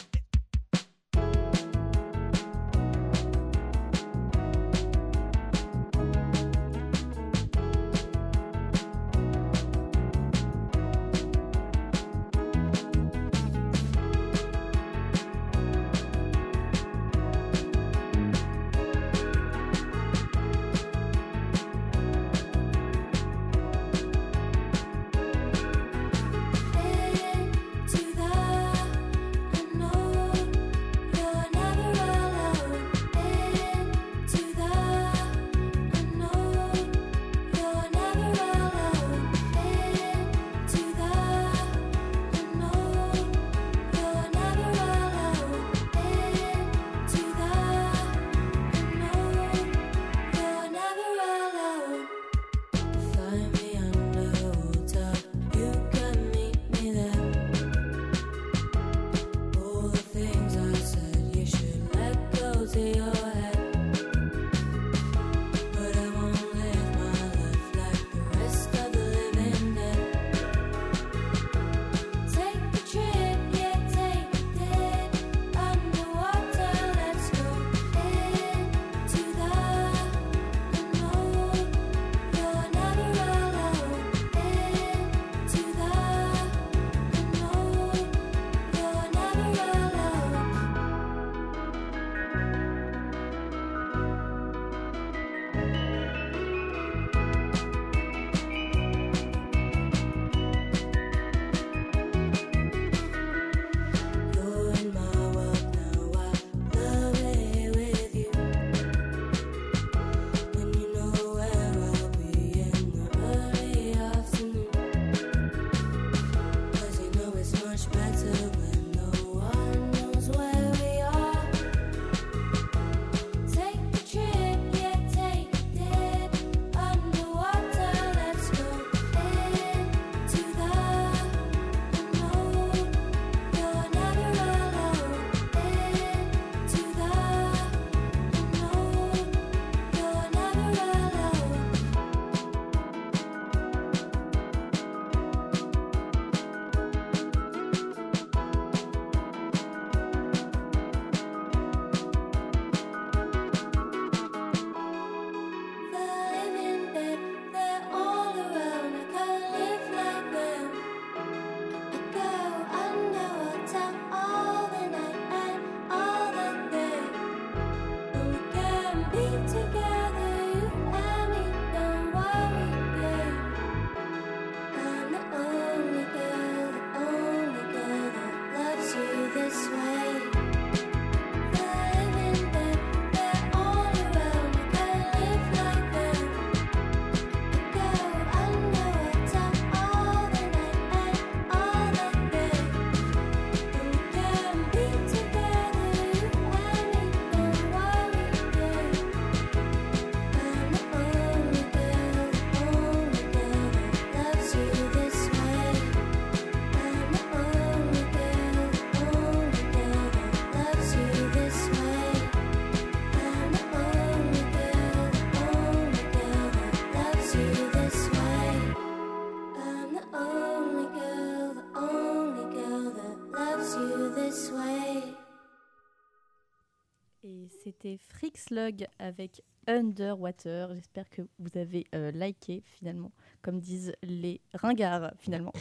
Frixlug avec Underwater. J'espère que vous avez euh, liké finalement, comme disent les ringards finalement.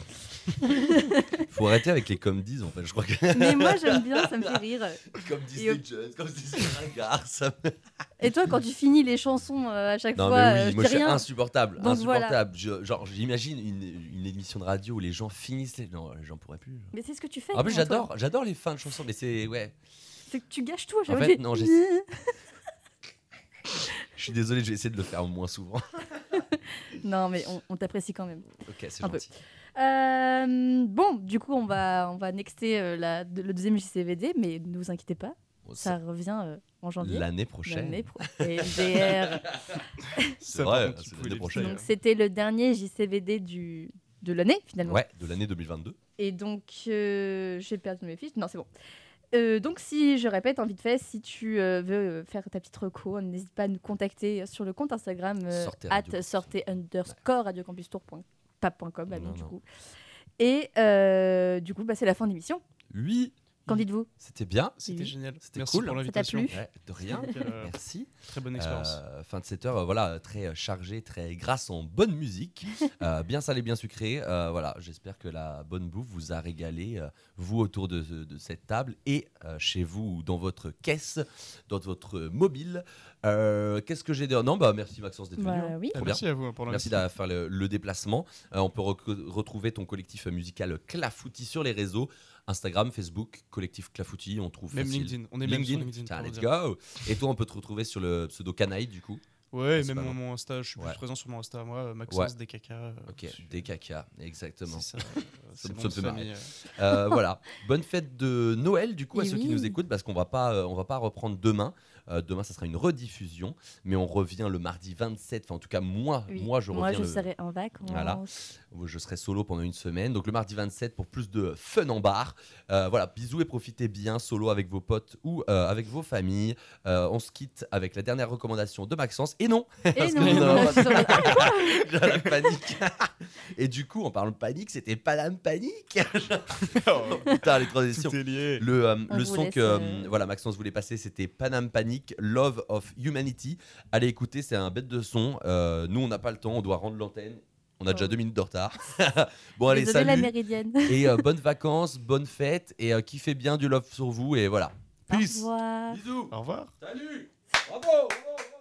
Faut arrêter avec les comme disent en fait. Je crois que Mais moi j'aime bien, ça me fait rire. comme disent les jeunes, comme disent les ça me- Et toi, quand tu finis les chansons euh, à chaque Non fois, mais euh, oui, je moi dis je suis rien. insupportable, Donc voilà. insupportable. Je- genre j'imagine une, une émission de radio où les gens finissent les. Non, j'en pourrais plus. Mais c'est ce que tu fais. En plus j'adore, j'adore les fins de chansons, mais c'est ouais. C'est que tu gâches tout à chaque En fois. fait, non, j'essaie- Je suis désolé, j'ai essayé de le faire moins souvent. non, mais on, on t'apprécie quand même. ok, c'est gentil. Euh, bon, du coup, on va, on va nexter euh, la- de- le deuxième JCVD, mais ne vous inquiétez pas, Bon, ça revient euh, en c'est janvier. L'année prochaine. L'année pro-. C'est Ça, par vrai, contre, il c'est faut l'année prochaine. Donc, c'était le dernier JCVD du, de l'année, finalement. Ouais, de l'année 2022. Et donc, euh, j'ai perdu mes fiches. Non, c'est bon. Euh, donc, si je répète, en vite fait, si tu euh, veux faire ta petite reco, n'hésite pas à nous contacter sur le compte Instagram euh, Sortez at sortez underscore radiocampustour point- pas point .com, bah du coup. Et du coup, bah, c'est la fin de l'émission. Oui, Qu'en dites-vous? C'était bien. C'était Oui. génial. C'était Merci cool. pour Ça t'a l'invitation. plu? Ouais, de rien. Euh, Merci. Très bonne expérience. Euh, fin de cette heure, euh, voilà, très euh, chargée, très grasse en bonne musique, euh, bien salée, bien sucrée. Euh, voilà, j'espère que la bonne bouffe vous a régalé, euh, vous autour de, de cette table et euh, chez vous ou dans votre caisse, dans votre mobile. Euh, Qu'est-ce que j'ai dit Non, bah merci Maxence d'être venu. Bah, hein. oui. Trop bien. Merci à vous pour Merci d'avoir fait le, le déplacement. Euh, on peut retrouver ton collectif musical Clafoutis sur les réseaux Instagram, Facebook, collectif Clafoutis. On trouve Même facile. LinkedIn. On est même sur LinkedIn. Tiens, let's go. Et toi, on peut te retrouver sur le pseudo Canaille du coup. Ouais, c'est même mon, mon Insta, je suis Ouais. plus présent sur mon Insta, moi, euh, Maxence DKK. euh, Ok, des caca, exactement. C'est ça. euh, me- ça me fait marrer. euh. Euh, voilà, bonne fête de Noël du coup à Et ceux qui nous écoutent parce qu'on va pas, euh, on va pas reprendre demain. Euh, demain, ça sera une rediffusion, mais on revient le mardi 27. Enfin, en tout cas, moi, Oui. moi, je reviens. je le- serai en vacances. Voilà. Je serai solo pendant une semaine. Donc le mardi 27 pour plus de fun en bar. Euh, voilà, bisous et profitez bien solo avec vos potes ou euh, avec vos familles. Euh, on se quitte avec la dernière recommandation de Maxence. Et non, Et Parce que non, non, je j'ai la panique. et du coup, en parlant de panique, c'était Paname Panique. Putain, les transitions. Tout est lié. Le, euh, le son que voilà Maxence voulait passer, c'était Panam Love of Humanity. Allez écouter, c'est un bête de son. Euh, nous, on n'a pas le temps, on doit rendre l'antenne. On a déjà Oh. deux minutes de retard. bon, allez, la salut. méridienne. Et euh, bonnes vacances, bonnes fêtes. Et euh, kiffez bien du love sur vous. Et voilà. Au Peace. revoir. Bisous. Au revoir. Salut. Bravo. bravo, bravo.